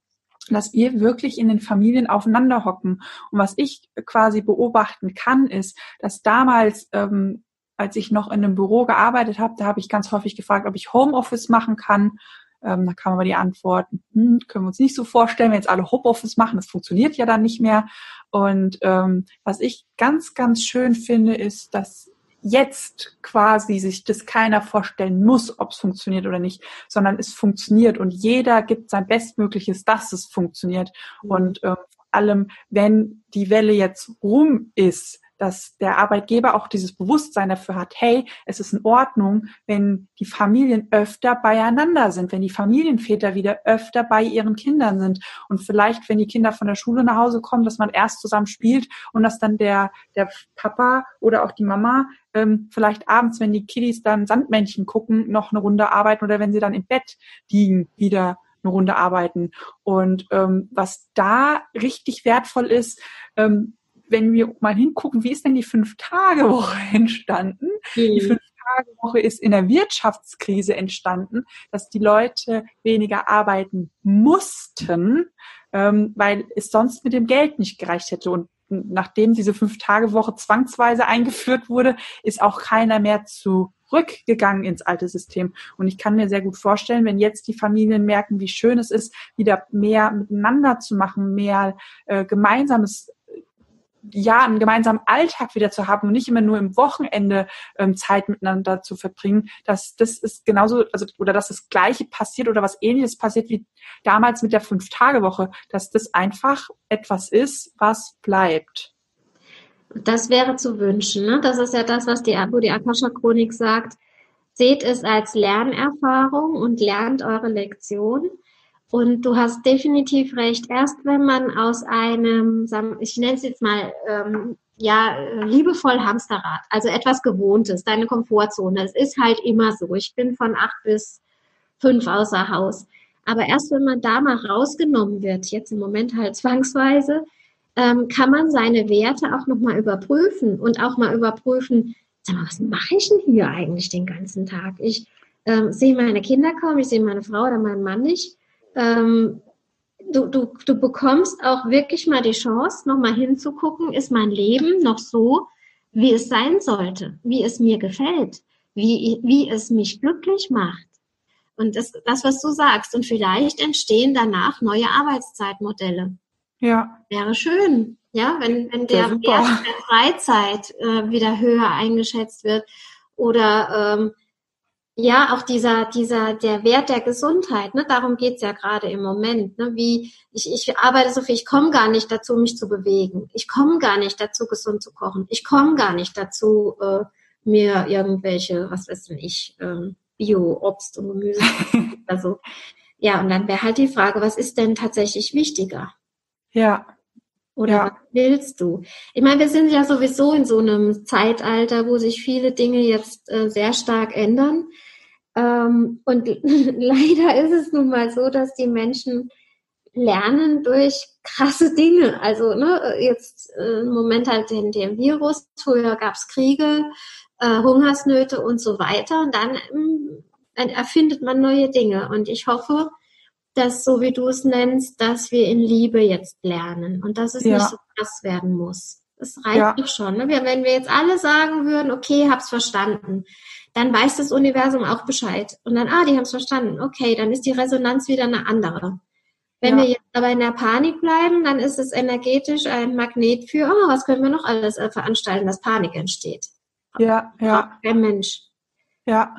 dass wir wirklich in den Familien aufeinander hocken. Und was ich quasi beobachten kann, ist, dass damals, ähm, als ich noch in einem Büro gearbeitet habe, da habe ich ganz häufig gefragt, ob ich Homeoffice machen kann. Ähm, da kam aber die Antwort, hm, können wir uns nicht so vorstellen, wenn jetzt alle Homeoffice machen, das funktioniert ja dann nicht mehr. Und ähm, was ich ganz, ganz schön finde, ist, dass jetzt quasi sich das keiner vorstellen muss, ob es funktioniert oder nicht, sondern es funktioniert und jeder gibt sein Bestmögliches, dass es funktioniert. Mhm. Und äh, vor allem, wenn die Welle jetzt rum ist, dass der Arbeitgeber auch dieses Bewusstsein dafür hat, hey, es ist in Ordnung, wenn die Familien öfter beieinander sind, wenn die Familienväter wieder öfter bei ihren Kindern sind und vielleicht, wenn die Kinder von der Schule nach Hause kommen, dass man erst zusammen spielt und dass dann der, der Papa oder auch die Mama ähm, vielleicht abends, wenn die Kiddies dann Sandmännchen gucken, noch eine Runde arbeiten oder wenn sie dann im Bett liegen, wieder eine Runde arbeiten. Und ähm, was da richtig wertvoll ist, ähm, wenn wir mal hingucken, wie ist denn die Fünf-Tage-Woche entstanden? Mhm. Die Fünf-Tage-Woche ist in der Wirtschaftskrise entstanden, dass die Leute weniger arbeiten mussten, ähm, weil es sonst mit dem Geld nicht gereicht hätte. Und nachdem diese Fünf-Tage-Woche zwangsweise eingeführt wurde, ist auch keiner mehr zurückgegangen ins alte System. Und ich kann mir sehr gut vorstellen, wenn jetzt die Familien merken, wie schön es ist, wieder mehr miteinander zu machen, mehr äh, gemeinsames ja, einen gemeinsamen Alltag wieder zu haben und nicht immer nur im Wochenende ähm, Zeit miteinander zu verbringen, dass das ist genauso, also oder dass das Gleiche passiert oder was Ähnliches passiert wie damals mit der Fünf-Tage-Woche, dass das einfach etwas ist, was bleibt. Das wäre zu wünschen. Ne? Das ist ja das, was die, wo die Akasha-Chronik sagt. Seht es als Lernerfahrung und lernt eure Lektion. Und du hast definitiv recht. Erst wenn man aus einem, ich nenne es jetzt mal, ähm, ja, liebevoll Hamsterrad, also etwas Gewohntes, deine Komfortzone. Es ist halt immer so. Ich bin von acht bis fünf außer Haus. Aber erst wenn man da mal rausgenommen wird, jetzt im Moment halt zwangsweise, ähm, kann man seine Werte auch nochmal überprüfen und auch mal überprüfen, sag mal, was mache ich denn hier eigentlich den ganzen Tag? Ich ähm, sehe meine Kinder kaum, ich sehe meine Frau oder meinen Mann nicht ähm, du, du, du bekommst auch wirklich mal die Chance, nochmal hinzugucken, ist mein Leben noch so, wie es sein sollte, wie es mir gefällt, wie, wie es mich glücklich macht. Und das, das, was du sagst. Und vielleicht entstehen danach neue Arbeitszeitmodelle. Ja. Wäre schön. Ja, wenn, wenn der Wert der Freizeit äh, wieder höher eingeschätzt wird oder ähm, ja, auch dieser, dieser, der Wert der Gesundheit, ne, darum geht's ja gerade im Moment. Ne, wie ich, ich arbeite so viel, ich komme gar nicht dazu, mich zu bewegen. Ich komme gar nicht dazu, gesund zu kochen. Ich komme gar nicht dazu, äh, mir irgendwelche, was weiß ich, ähm, Bio-Obst und Gemüse oder so. Ja, und dann wäre halt die Frage, was ist denn tatsächlich wichtiger? Ja. Oder ja. was willst du? Ich meine, wir sind ja sowieso in so einem Zeitalter, wo sich viele Dinge jetzt äh, sehr stark ändern. Ähm, und leider ist es nun mal so, dass die Menschen lernen durch krasse Dinge. Also ne, jetzt äh, im Moment halt den, den Virus, früher gab es Kriege, äh, Hungersnöte und so weiter. Und dann äh, erfindet man neue Dinge. Und ich hoffe, dass, so wie du es nennst, dass wir in Liebe jetzt lernen und dass es ja. nicht so krass werden muss. Das reicht ja. doch schon. Ne? Wenn wir jetzt alle sagen würden, okay, hab's verstanden, dann weiß das Universum auch Bescheid. Und dann, ah, die haben es verstanden. Okay, dann ist die Resonanz wieder eine andere. Wenn ja. wir jetzt aber in der Panik bleiben, dann ist es energetisch ein Magnet für, oh, was können wir noch alles äh, veranstalten, dass Panik entsteht. Ja, ja. Kein Mensch. Ja.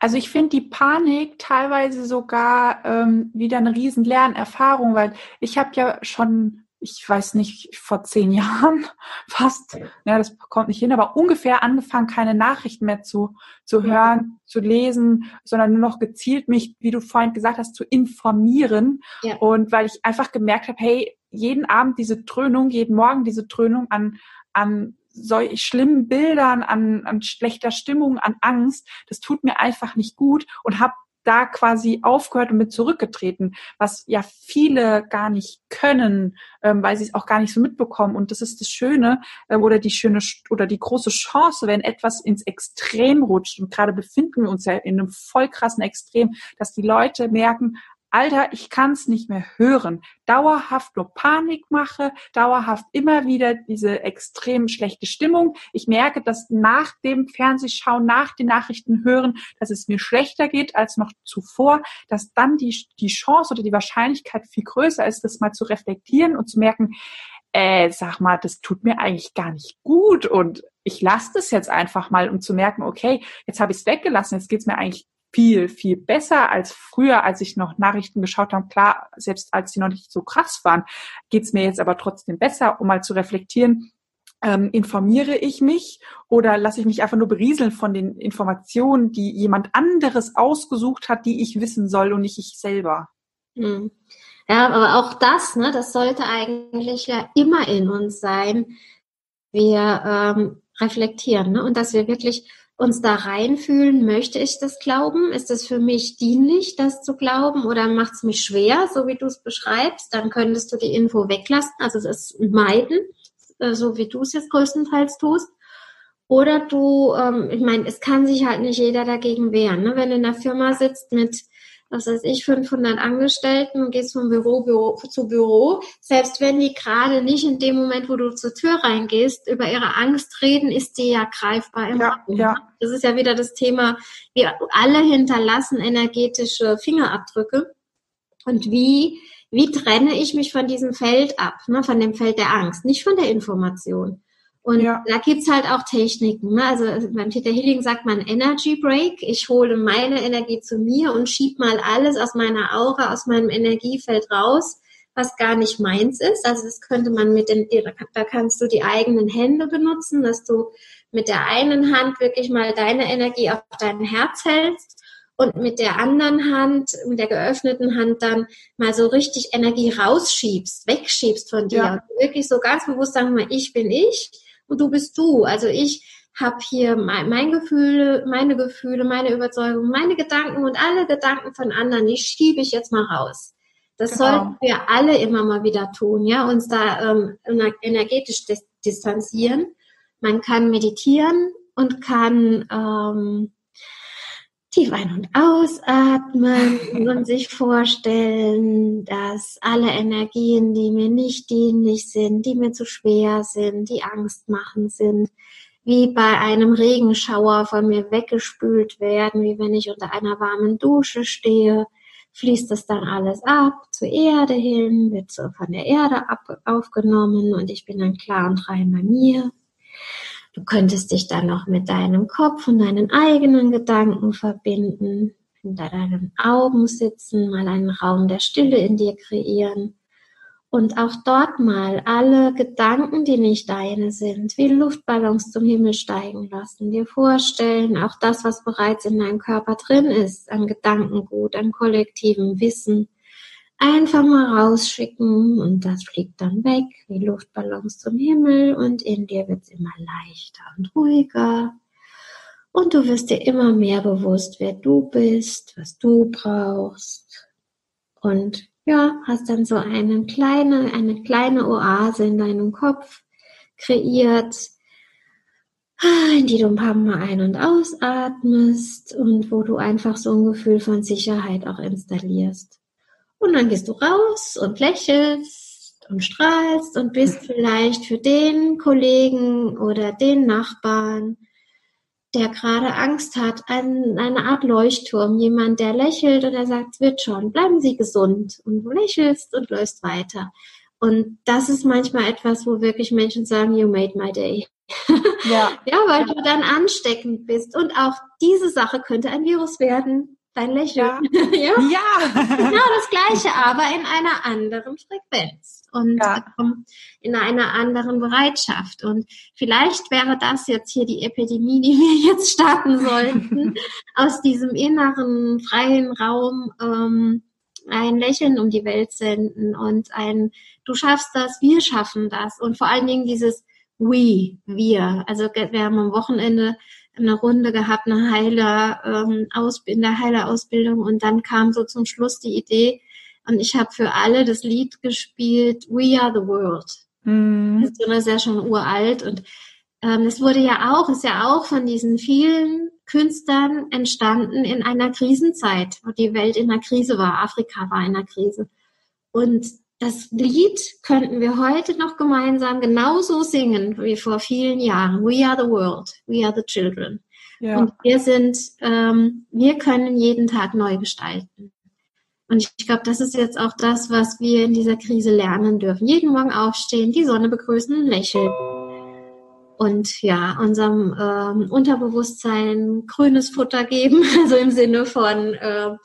Also ich finde die Panik teilweise sogar ähm, wieder eine riesen Lernerfahrung, weil ich habe ja schon ich weiß nicht, vor zehn Jahren fast, ja, das kommt nicht hin, aber ungefähr angefangen, keine Nachrichten mehr zu, zu hören, zu lesen, sondern nur noch gezielt mich, wie du vorhin gesagt hast, zu informieren. Ja. Und weil ich einfach gemerkt habe, hey, jeden Abend diese Dröhnung, jeden Morgen diese Dröhnung an, an solch schlimmen Bildern, an, an schlechter Stimmung, an Angst, das tut mir einfach nicht gut und habe da quasi aufgehört und mit zurückgetreten, was ja viele gar nicht können, ähm, weil sie es auch gar nicht so mitbekommen. Und das ist das Schöne ähm, oder die schöne oder die große Chance, wenn etwas ins Extrem rutscht. Und gerade befinden wir uns ja in einem voll krassen Extrem, dass die Leute merken, Alter, ich kann es nicht mehr hören. Dauerhaft nur Panik mache, dauerhaft immer wieder diese extrem schlechte Stimmung. Ich merke, dass nach dem Fernsehschauen, nach den Nachrichten hören, dass es mir schlechter geht als noch zuvor, dass dann die, die Chance oder die Wahrscheinlichkeit viel größer ist, das mal zu reflektieren und zu merken, äh, sag mal, das tut mir eigentlich gar nicht gut und ich lasse das jetzt einfach mal, um zu merken, okay, jetzt habe ich es weggelassen, jetzt geht es mir eigentlich viel, viel besser als früher, als ich noch Nachrichten geschaut habe. Klar, selbst als sie noch nicht so krass waren, geht's mir jetzt aber trotzdem besser, um mal zu reflektieren, ähm, informiere ich mich oder lasse ich mich einfach nur berieseln von den Informationen, die jemand anderes ausgesucht hat, die ich wissen soll und nicht ich selber? Hm. Ja, aber auch das, ne, das sollte eigentlich ja immer in uns sein. Wir ähm, reflektieren ne, und dass wir wirklich uns da reinfühlen, möchte ich das glauben? Ist es für mich dienlich, das zu glauben oder macht es mich schwer, so wie du es beschreibst? Dann könntest du die Info weglassen, also es meiden, äh, so wie du es jetzt größtenteils tust. Oder du, ähm, ich meine, es kann sich halt nicht jeder dagegen wehren. Ne? Wenn du in der Firma sitzt mit was weiß ich, 500 Angestellten und gehst von Büro, Büro zu Büro. Selbst wenn die gerade nicht in dem Moment, wo du zur Tür reingehst, über ihre Angst reden, ist die ja greifbar im ja, Raum. Ja. Das ist ja wieder das Thema, wir alle hinterlassen energetische Fingerabdrücke. Und wie, wie trenne ich mich von diesem Feld ab, ne, von dem Feld der Angst, nicht von der Information? Und ja. da gibt's halt auch Techniken. Ne? Also beim Peter Healing sagt man Energy Break. Ich hole meine Energie zu mir und schieb mal alles aus meiner Aura, aus meinem Energiefeld raus, was gar nicht meins ist. Also das könnte man mit den, da kannst du die eigenen Hände benutzen, dass du mit der einen Hand wirklich mal deine Energie auf dein Herz hältst und mit der anderen Hand, mit der geöffneten Hand dann mal so richtig Energie rausschiebst, wegschiebst von dir. Ja. wirklich so ganz bewusst sagen mal, ich bin ich und du bist du. Also ich habe hier mein, mein Gefühl, meine Gefühle, meine Überzeugung, meine Gedanken und alle Gedanken von anderen, die schiebe ich jetzt mal raus. Das genau. sollten wir alle immer mal wieder tun, ja, uns da ähm, energetisch dis distanzieren. Man kann meditieren und kann ähm, tief ein- und ausatmen und sich vorstellen, dass alle Energien, die mir nicht dienlich sind, die mir zu schwer sind, die Angst machen sind, wie bei einem Regenschauer von mir weggespült werden, wie wenn ich unter einer warmen Dusche stehe, fließt das dann alles ab zur Erde hin, wird so von der Erde ab, aufgenommen und ich bin dann klar und rein bei mir. Du könntest dich dann noch mit deinem Kopf und deinen eigenen Gedanken verbinden, hinter deinen Augen sitzen, mal einen Raum der Stille in dir kreieren und auch dort mal alle Gedanken, die nicht deine sind, wie Luftballons zum Himmel steigen lassen, dir vorstellen, auch das, was bereits in deinem Körper drin ist, an Gedankengut, an kollektivem Wissen, einfach mal rausschicken und das fliegt dann weg wie Luftballons zum Himmel und in dir wird es immer leichter und ruhiger. Und du wirst dir immer mehr bewusst, wer du bist, was du brauchst. Und ja, hast dann so eine kleine, eine kleine Oase in deinem Kopf kreiert, in die du ein paar Mal ein- und ausatmest und wo du einfach so ein Gefühl von Sicherheit auch installierst. Und dann gehst du raus und lächelst und strahlst und bist vielleicht für den Kollegen oder den Nachbarn, der gerade Angst hat, ein, eine Art Leuchtturm, jemand, der lächelt und er sagt, es wird schon, bleiben Sie gesund. Und du lächelst und läufst weiter. Und das ist manchmal etwas, wo wirklich Menschen sagen, you made my day. Ja, ja weil ja. du dann ansteckend bist. Und auch diese Sache könnte ein Virus werden. Dein Lächeln. Ja. ja. ja. Genau das Gleiche, aber in einer anderen Frequenz und ja. in einer anderen Bereitschaft. Und vielleicht wäre das jetzt hier die Epidemie, die wir jetzt starten sollten, aus diesem inneren freien Raum ähm, ein Lächeln um die Welt senden und ein Du schaffst das, wir schaffen das und vor allen Dingen dieses We, wir. Also wir haben am Wochenende eine Runde gehabt, eine Heiler, ähm, Aus, in der Heilerausbildung und dann kam so zum Schluss die Idee und ich habe für alle das Lied gespielt We Are the World. Mhm. Das ist ja schon uralt und ähm, es wurde ja auch, ist ja auch von diesen vielen Künstlern entstanden in einer Krisenzeit, wo die Welt in einer Krise war, Afrika war in einer Krise. Und das Lied könnten wir heute noch gemeinsam genauso singen wie vor vielen Jahren. We are the world, we are the children. Ja. Und wir sind, ähm, wir können jeden Tag neu gestalten. Und ich, ich glaube, das ist jetzt auch das, was wir in dieser Krise lernen dürfen. Jeden Morgen aufstehen, die Sonne begrüßen, lächeln. Und ja, unserem ähm, Unterbewusstsein grünes Futter geben, also im Sinne von äh,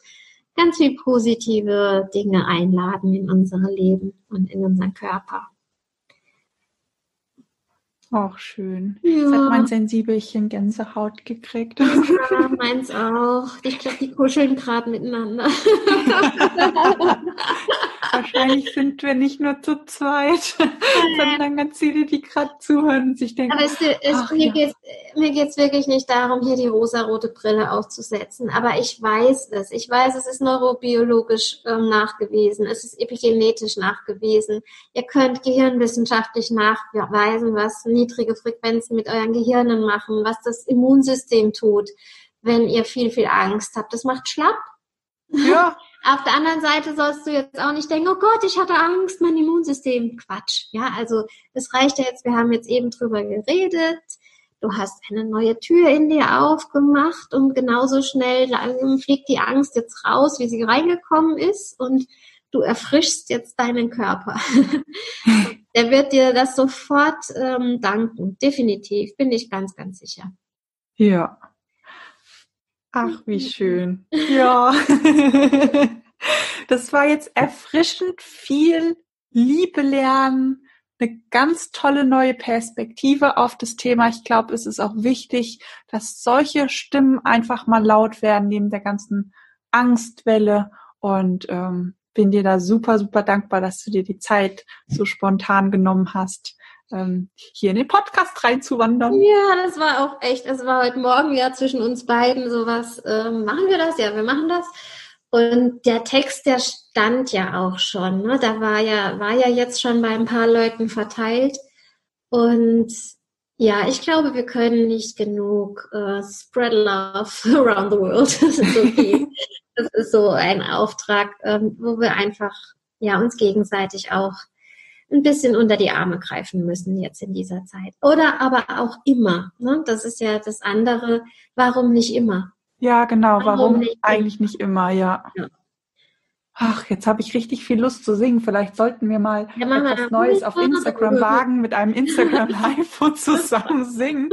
ganz viel positive Dinge einladen in unser Leben und in unseren Körper. Auch schön. Ja. Jetzt hat mein Sensibelchen Gänsehaut gekriegt. Ja, meins auch. Ich glaube, die kuscheln gerade miteinander. Wahrscheinlich sind wir nicht nur zu zweit, sondern ganz viele, die gerade zuhören und sich denken. Aber es, es, ach, mir ja. geht es wirklich nicht darum, hier die rosarote Brille aufzusetzen. Aber ich weiß es. Ich weiß, es ist neurobiologisch ähm, nachgewiesen. Es ist epigenetisch nachgewiesen. Ihr könnt gehirnwissenschaftlich nachweisen, was niedrige Frequenzen mit euren Gehirnen machen, was das Immunsystem tut, wenn ihr viel, viel Angst habt. Das macht schlapp. Ja. Auf der anderen Seite sollst du jetzt auch nicht denken, oh Gott, ich hatte Angst, mein Immunsystem. Quatsch. Ja, also es reicht ja jetzt, wir haben jetzt eben drüber geredet. Du hast eine neue Tür in dir aufgemacht und genauso schnell fliegt die Angst jetzt raus, wie sie reingekommen ist und du erfrischst jetzt deinen Körper. Der wird dir das sofort ähm, danken. Definitiv, bin ich ganz, ganz sicher. Ja. Ach, wie schön. Ja. das war jetzt erfrischend viel Liebe lernen, eine ganz tolle neue Perspektive auf das Thema. Ich glaube, es ist auch wichtig, dass solche Stimmen einfach mal laut werden neben der ganzen Angstwelle. Und ähm, bin dir da super, super dankbar, dass du dir die Zeit so spontan genommen hast, hier in den Podcast reinzuwandern. Ja, das war auch echt, es war heute Morgen ja zwischen uns beiden sowas, ähm, machen wir das? Ja, wir machen das. Und der Text, der stand ja auch schon, ne? Da war ja, war ja jetzt schon bei ein paar Leuten verteilt. Und ja, ich glaube, wir können nicht genug uh, spread love around the world. Das ist, okay. das ist so ein Auftrag, ähm, wo wir einfach ja uns gegenseitig auch ein bisschen unter die Arme greifen müssen jetzt in dieser Zeit. Oder aber auch immer. Ne? Das ist ja das andere. Warum nicht immer? Ja, genau. Warum, warum nicht eigentlich immer? nicht immer, ja. ja. Ach, jetzt habe ich richtig viel Lust zu singen. Vielleicht sollten wir mal ja, etwas Neues auf Instagram wagen, mit einem Instagram Live und zusammen singen.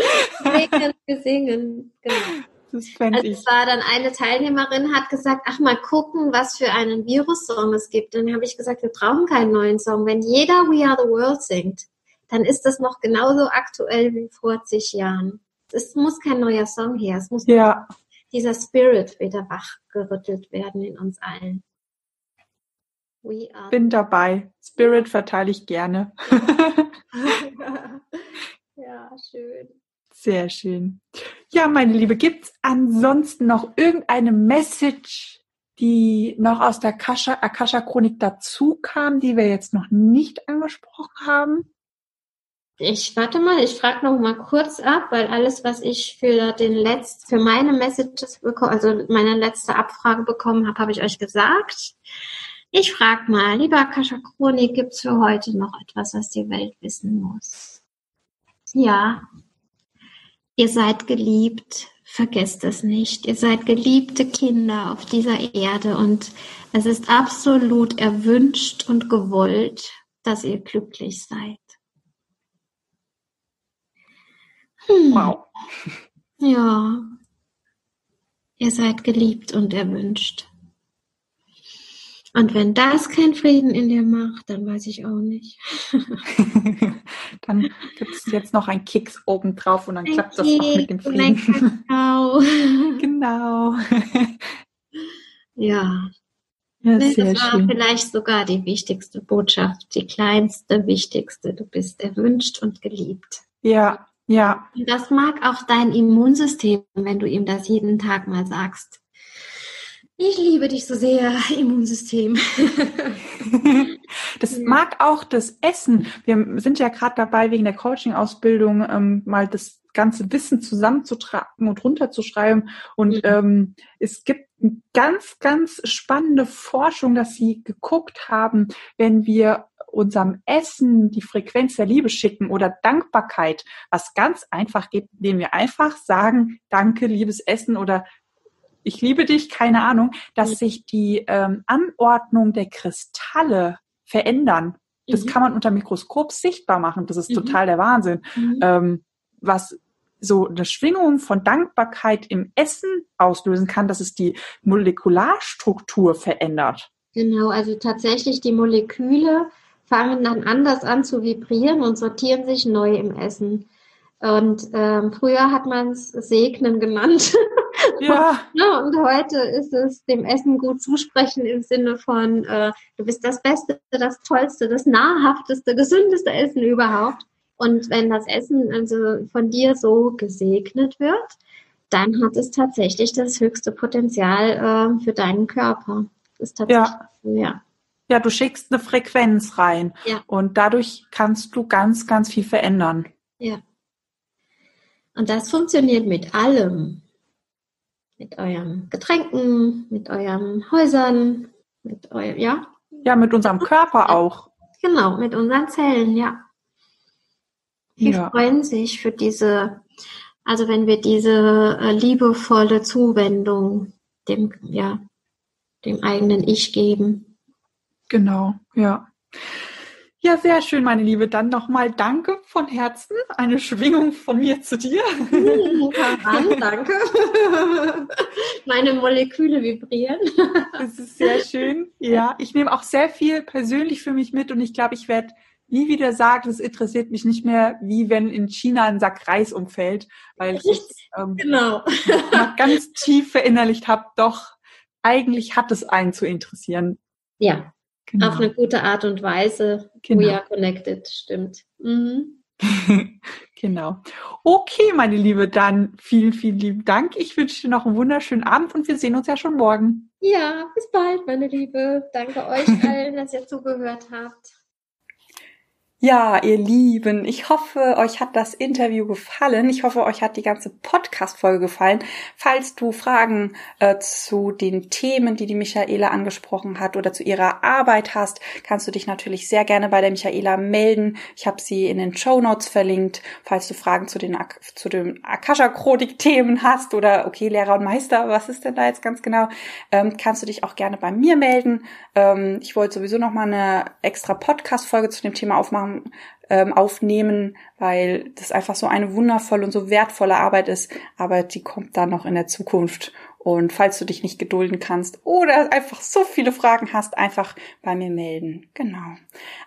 Wir singen, genau. Das fände also ich. Es war dann eine Teilnehmerin, hat gesagt, ach mal gucken, was für einen Virus-Song es gibt. Und dann habe ich gesagt, wir brauchen keinen neuen Song. Wenn jeder We Are the World singt, dann ist das noch genauso aktuell wie vor zig Jahren. Es muss kein neuer Song her. Es muss ja. dieser Spirit wieder wachgerüttelt werden in uns allen. Bin dabei. Spirit verteile ich gerne. ja, schön. Sehr schön. Ja, meine Liebe, gibt's ansonsten noch irgendeine Message, die noch aus der Akasha-Chronik dazu kam, die wir jetzt noch nicht angesprochen haben? Ich warte mal, ich frage noch mal kurz ab, weil alles, was ich für den letzten, für meine Messages bekommen, also meine letzte Abfrage bekommen habe, habe ich euch gesagt. Ich frage mal, lieber Akasha Chronik, gibt's für heute noch etwas, was die Welt wissen muss? Ja, Ihr seid geliebt, vergesst es nicht. Ihr seid geliebte Kinder auf dieser Erde und es ist absolut erwünscht und gewollt, dass ihr glücklich seid. Hm. Wow. Ja, ihr seid geliebt und erwünscht. Und wenn das keinen Frieden in dir macht, dann weiß ich auch nicht. dann gibt es jetzt noch einen Keks oben drauf und dann ein klappt Keks das auch mit dem Frieden. Genau. genau. ja. ja das war schön. vielleicht sogar die wichtigste Botschaft, die kleinste, wichtigste. Du bist erwünscht und geliebt. Ja, Ja. Und das mag auch dein Immunsystem, wenn du ihm das jeden Tag mal sagst. Ich liebe dich so sehr, Immunsystem. das mag auch das Essen. Wir sind ja gerade dabei, wegen der Coaching-Ausbildung ähm, mal das ganze Wissen zusammenzutragen und runterzuschreiben. Und mhm. ähm, es gibt ganz, ganz spannende Forschung, dass sie geguckt haben, wenn wir unserem Essen die Frequenz der Liebe schicken oder Dankbarkeit, was ganz einfach geht, indem wir einfach sagen, danke, liebes Essen oder ich liebe dich, keine Ahnung, dass sich die ähm, Anordnung der Kristalle verändern. Das mhm. kann man unter Mikroskop sichtbar machen. Das ist mhm. total der Wahnsinn. Mhm. Ähm, was so eine Schwingung von Dankbarkeit im Essen auslösen kann, dass es die Molekularstruktur verändert. Genau, also tatsächlich die Moleküle fangen dann anders an zu vibrieren und sortieren sich neu im Essen. Und ähm, früher hat man es Segnen genannt. Ja. ja. Und heute ist es dem Essen gut zusprechen im Sinne von, äh, du bist das Beste, das Tollste, das nahrhafteste, gesündeste Essen überhaupt. Und wenn das Essen also von dir so gesegnet wird, dann hat es tatsächlich das höchste Potenzial äh, für deinen Körper. Das ist tatsächlich ja. ja. Ja, du schickst eine Frequenz rein ja. und dadurch kannst du ganz, ganz viel verändern. Ja. Und das funktioniert mit allem. Mit euren Getränken, mit euren Häusern, mit eurem, ja? Ja, mit unserem Körper auch. Genau, mit unseren Zellen, ja. Die ja. freuen sich für diese, also wenn wir diese äh, liebevolle Zuwendung dem, ja, dem eigenen Ich geben. Genau, ja. Ja, sehr schön, meine Liebe. Dann nochmal danke von Herzen. Eine Schwingung von mir zu dir. An, danke. Meine Moleküle vibrieren. Das ist sehr schön. Ja, ich nehme auch sehr viel persönlich für mich mit und ich glaube, ich werde nie wieder sagen, es interessiert mich nicht mehr, wie wenn in China ein Sack Reis umfällt, weil ich ähm, genau. ganz tief verinnerlicht habe, doch eigentlich hat es einen zu interessieren. Ja, Genau. Auf eine gute Art und Weise. Genau. We are connected, stimmt. Mhm. genau. Okay, meine Liebe, dann vielen, vielen lieben Dank. Ich wünsche dir noch einen wunderschönen Abend und wir sehen uns ja schon morgen. Ja, bis bald, meine Liebe. Danke euch allen, dass ihr zugehört habt. Ja, ihr Lieben, ich hoffe, euch hat das Interview gefallen. Ich hoffe, euch hat die ganze Podcast-Folge gefallen. Falls du Fragen äh, zu den Themen, die die Michaela angesprochen hat oder zu ihrer Arbeit hast, kannst du dich natürlich sehr gerne bei der Michaela melden. Ich habe sie in den Show Notes verlinkt. Falls du Fragen zu den, zu den Akasha-Chronik-Themen hast oder, okay, Lehrer und Meister, was ist denn da jetzt ganz genau, ähm, kannst du dich auch gerne bei mir melden. Ähm, ich wollte sowieso noch mal eine extra Podcast-Folge zu dem Thema aufmachen ähm, aufnehmen, weil das einfach so eine wundervolle und so wertvolle Arbeit ist. Aber die kommt dann noch in der Zukunft. Und falls du dich nicht gedulden kannst oder einfach so viele Fragen hast, einfach bei mir melden. Genau.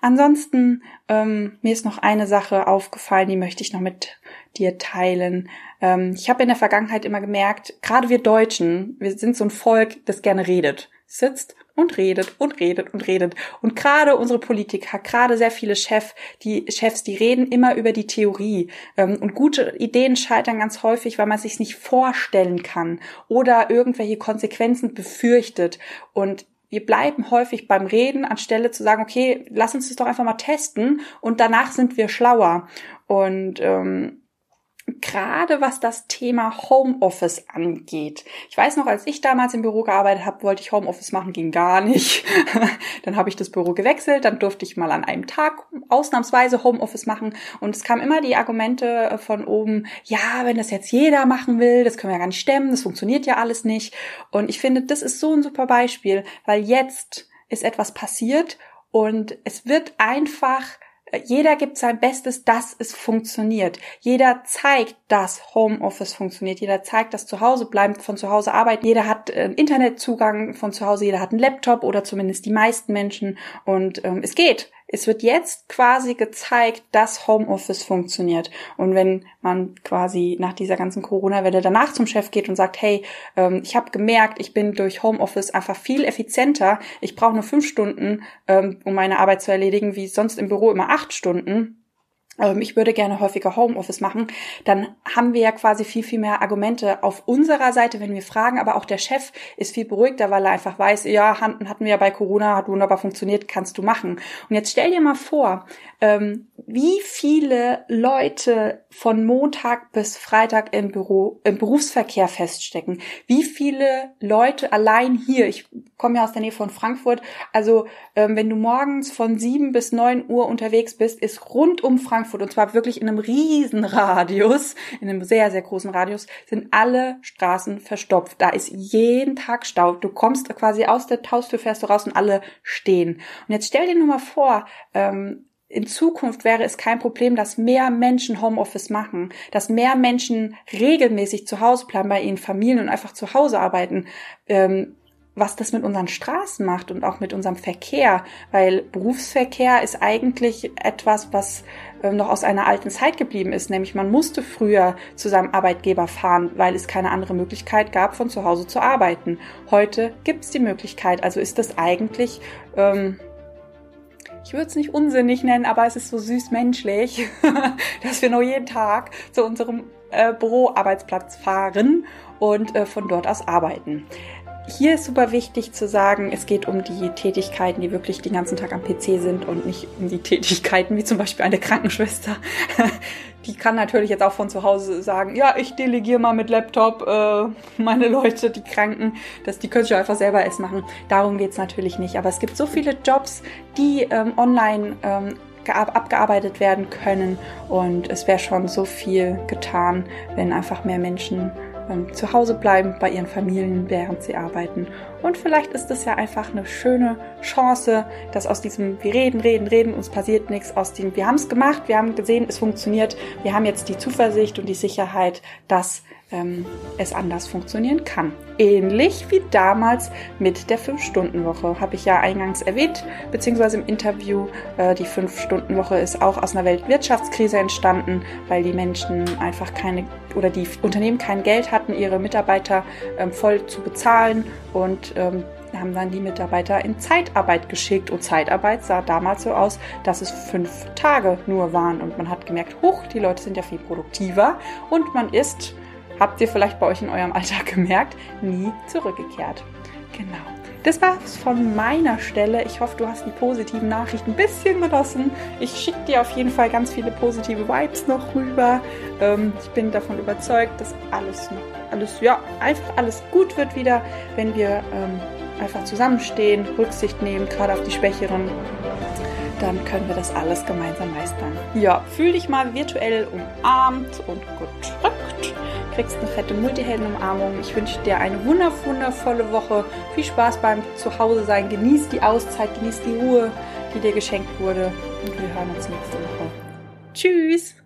Ansonsten, ähm, mir ist noch eine Sache aufgefallen, die möchte ich noch mit dir teilen. Ähm, ich habe in der Vergangenheit immer gemerkt, gerade wir Deutschen, wir sind so ein Volk, das gerne redet. Sitzt und redet und redet und redet. Und gerade unsere Politiker, gerade sehr viele Chef, die Chefs, die reden immer über die Theorie. Ähm, und gute Ideen scheitern ganz häufig, weil man sich nicht vorstellen kann oder irgendwelche Konsequenzen befürchtet. Und wir bleiben häufig beim Reden, anstelle zu sagen, okay, lass uns das doch einfach mal testen und danach sind wir schlauer. Und ähm, gerade was das Thema Homeoffice angeht. Ich weiß noch, als ich damals im Büro gearbeitet habe, wollte ich Homeoffice machen, ging gar nicht. dann habe ich das Büro gewechselt, dann durfte ich mal an einem Tag ausnahmsweise Homeoffice machen und es kamen immer die Argumente von oben, ja, wenn das jetzt jeder machen will, das können wir ja gar nicht stemmen, das funktioniert ja alles nicht. Und ich finde, das ist so ein super Beispiel, weil jetzt ist etwas passiert und es wird einfach jeder gibt sein Bestes, dass es funktioniert. Jeder zeigt, dass Homeoffice funktioniert. Jeder zeigt, dass zu Hause bleiben, von zu Hause arbeiten. Jeder hat äh, Internetzugang von zu Hause. Jeder hat einen Laptop oder zumindest die meisten Menschen. Und ähm, es geht. Es wird jetzt quasi gezeigt, dass Homeoffice funktioniert. Und wenn man quasi nach dieser ganzen Corona-Welle danach zum Chef geht und sagt, hey, ähm, ich habe gemerkt, ich bin durch Homeoffice einfach viel effizienter. Ich brauche nur fünf Stunden, ähm, um meine Arbeit zu erledigen, wie sonst im Büro immer acht Stunden ich würde gerne häufiger Homeoffice machen, dann haben wir ja quasi viel, viel mehr Argumente auf unserer Seite, wenn wir fragen, aber auch der Chef ist viel beruhigter, weil er einfach weiß, ja, hatten wir ja bei Corona, hat wunderbar funktioniert, kannst du machen. Und jetzt stell dir mal vor, ähm, wie viele Leute von Montag bis Freitag im Büro, im Berufsverkehr feststecken. Wie viele Leute allein hier, ich komme ja aus der Nähe von Frankfurt, also ähm, wenn du morgens von sieben bis neun Uhr unterwegs bist, ist rund um Frankfurt, und zwar wirklich in einem riesen Radius, in einem sehr, sehr großen Radius, sind alle Straßen verstopft. Da ist jeden Tag Stau. Du kommst quasi aus der Haustür, fährst du raus und alle stehen. Und jetzt stell dir nur mal vor, ähm, in Zukunft wäre es kein Problem, dass mehr Menschen Homeoffice machen, dass mehr Menschen regelmäßig zu Hause bleiben bei ihren Familien und einfach zu Hause arbeiten. Ähm, was das mit unseren Straßen macht und auch mit unserem Verkehr, weil Berufsverkehr ist eigentlich etwas, was noch aus einer alten Zeit geblieben ist, nämlich man musste früher zu seinem Arbeitgeber fahren, weil es keine andere Möglichkeit gab, von zu Hause zu arbeiten. Heute gibt es die Möglichkeit, also ist das eigentlich ähm, ich würde es nicht unsinnig nennen, aber es ist so süß menschlich, dass wir nur jeden Tag zu unserem äh, Büroarbeitsplatz fahren und äh, von dort aus arbeiten. Hier ist super wichtig zu sagen, es geht um die Tätigkeiten, die wirklich den ganzen Tag am PC sind und nicht um die Tätigkeiten wie zum Beispiel eine Krankenschwester. Die kann natürlich jetzt auch von zu Hause sagen, ja, ich delegiere mal mit Laptop äh, meine Leute, die Kranken, dass die können schon einfach selber es machen. Darum geht's natürlich nicht. Aber es gibt so viele Jobs, die ähm, online ähm, abgearbeitet werden können und es wäre schon so viel getan, wenn einfach mehr Menschen ähm, zu Hause bleiben bei ihren Familien, während sie arbeiten. Und vielleicht ist es ja einfach eine schöne Chance, dass aus diesem wir reden, reden, reden, uns passiert nichts, aus dem wir haben es gemacht, wir haben gesehen, es funktioniert, wir haben jetzt die Zuversicht und die Sicherheit, dass ähm, es anders funktionieren kann. Ähnlich wie damals mit der 5-Stunden-Woche, habe ich ja eingangs erwähnt, beziehungsweise im Interview. Äh, die 5-Stunden-Woche ist auch aus einer Weltwirtschaftskrise entstanden, weil die Menschen einfach keine oder die Unternehmen kein Geld hatten, ihre Mitarbeiter ähm, voll zu bezahlen und ähm, haben dann die Mitarbeiter in Zeitarbeit geschickt. Und Zeitarbeit sah damals so aus, dass es fünf Tage nur waren. Und man hat gemerkt, huch, die Leute sind ja viel produktiver und man ist habt ihr vielleicht bei euch in eurem Alltag gemerkt, nie zurückgekehrt. Genau. Das war's von meiner Stelle. Ich hoffe, du hast die positiven Nachrichten ein bisschen genossen. Ich schicke dir auf jeden Fall ganz viele positive Vibes noch rüber. Ähm, ich bin davon überzeugt, dass alles alles, ja, einfach alles gut wird wieder, wenn wir ähm, einfach zusammenstehen, Rücksicht nehmen, gerade auf die Schwächeren. Dann können wir das alles gemeinsam meistern. Ja, fühl dich mal virtuell umarmt und gedrückt kriegst eine fette Multihelden-Umarmung. Ich wünsche dir eine wundervolle Woche. Viel Spaß beim Zuhause sein. Genieß die Auszeit, genieß die Ruhe, die dir geschenkt wurde. Und wir hören uns nächste Woche. Tschüss!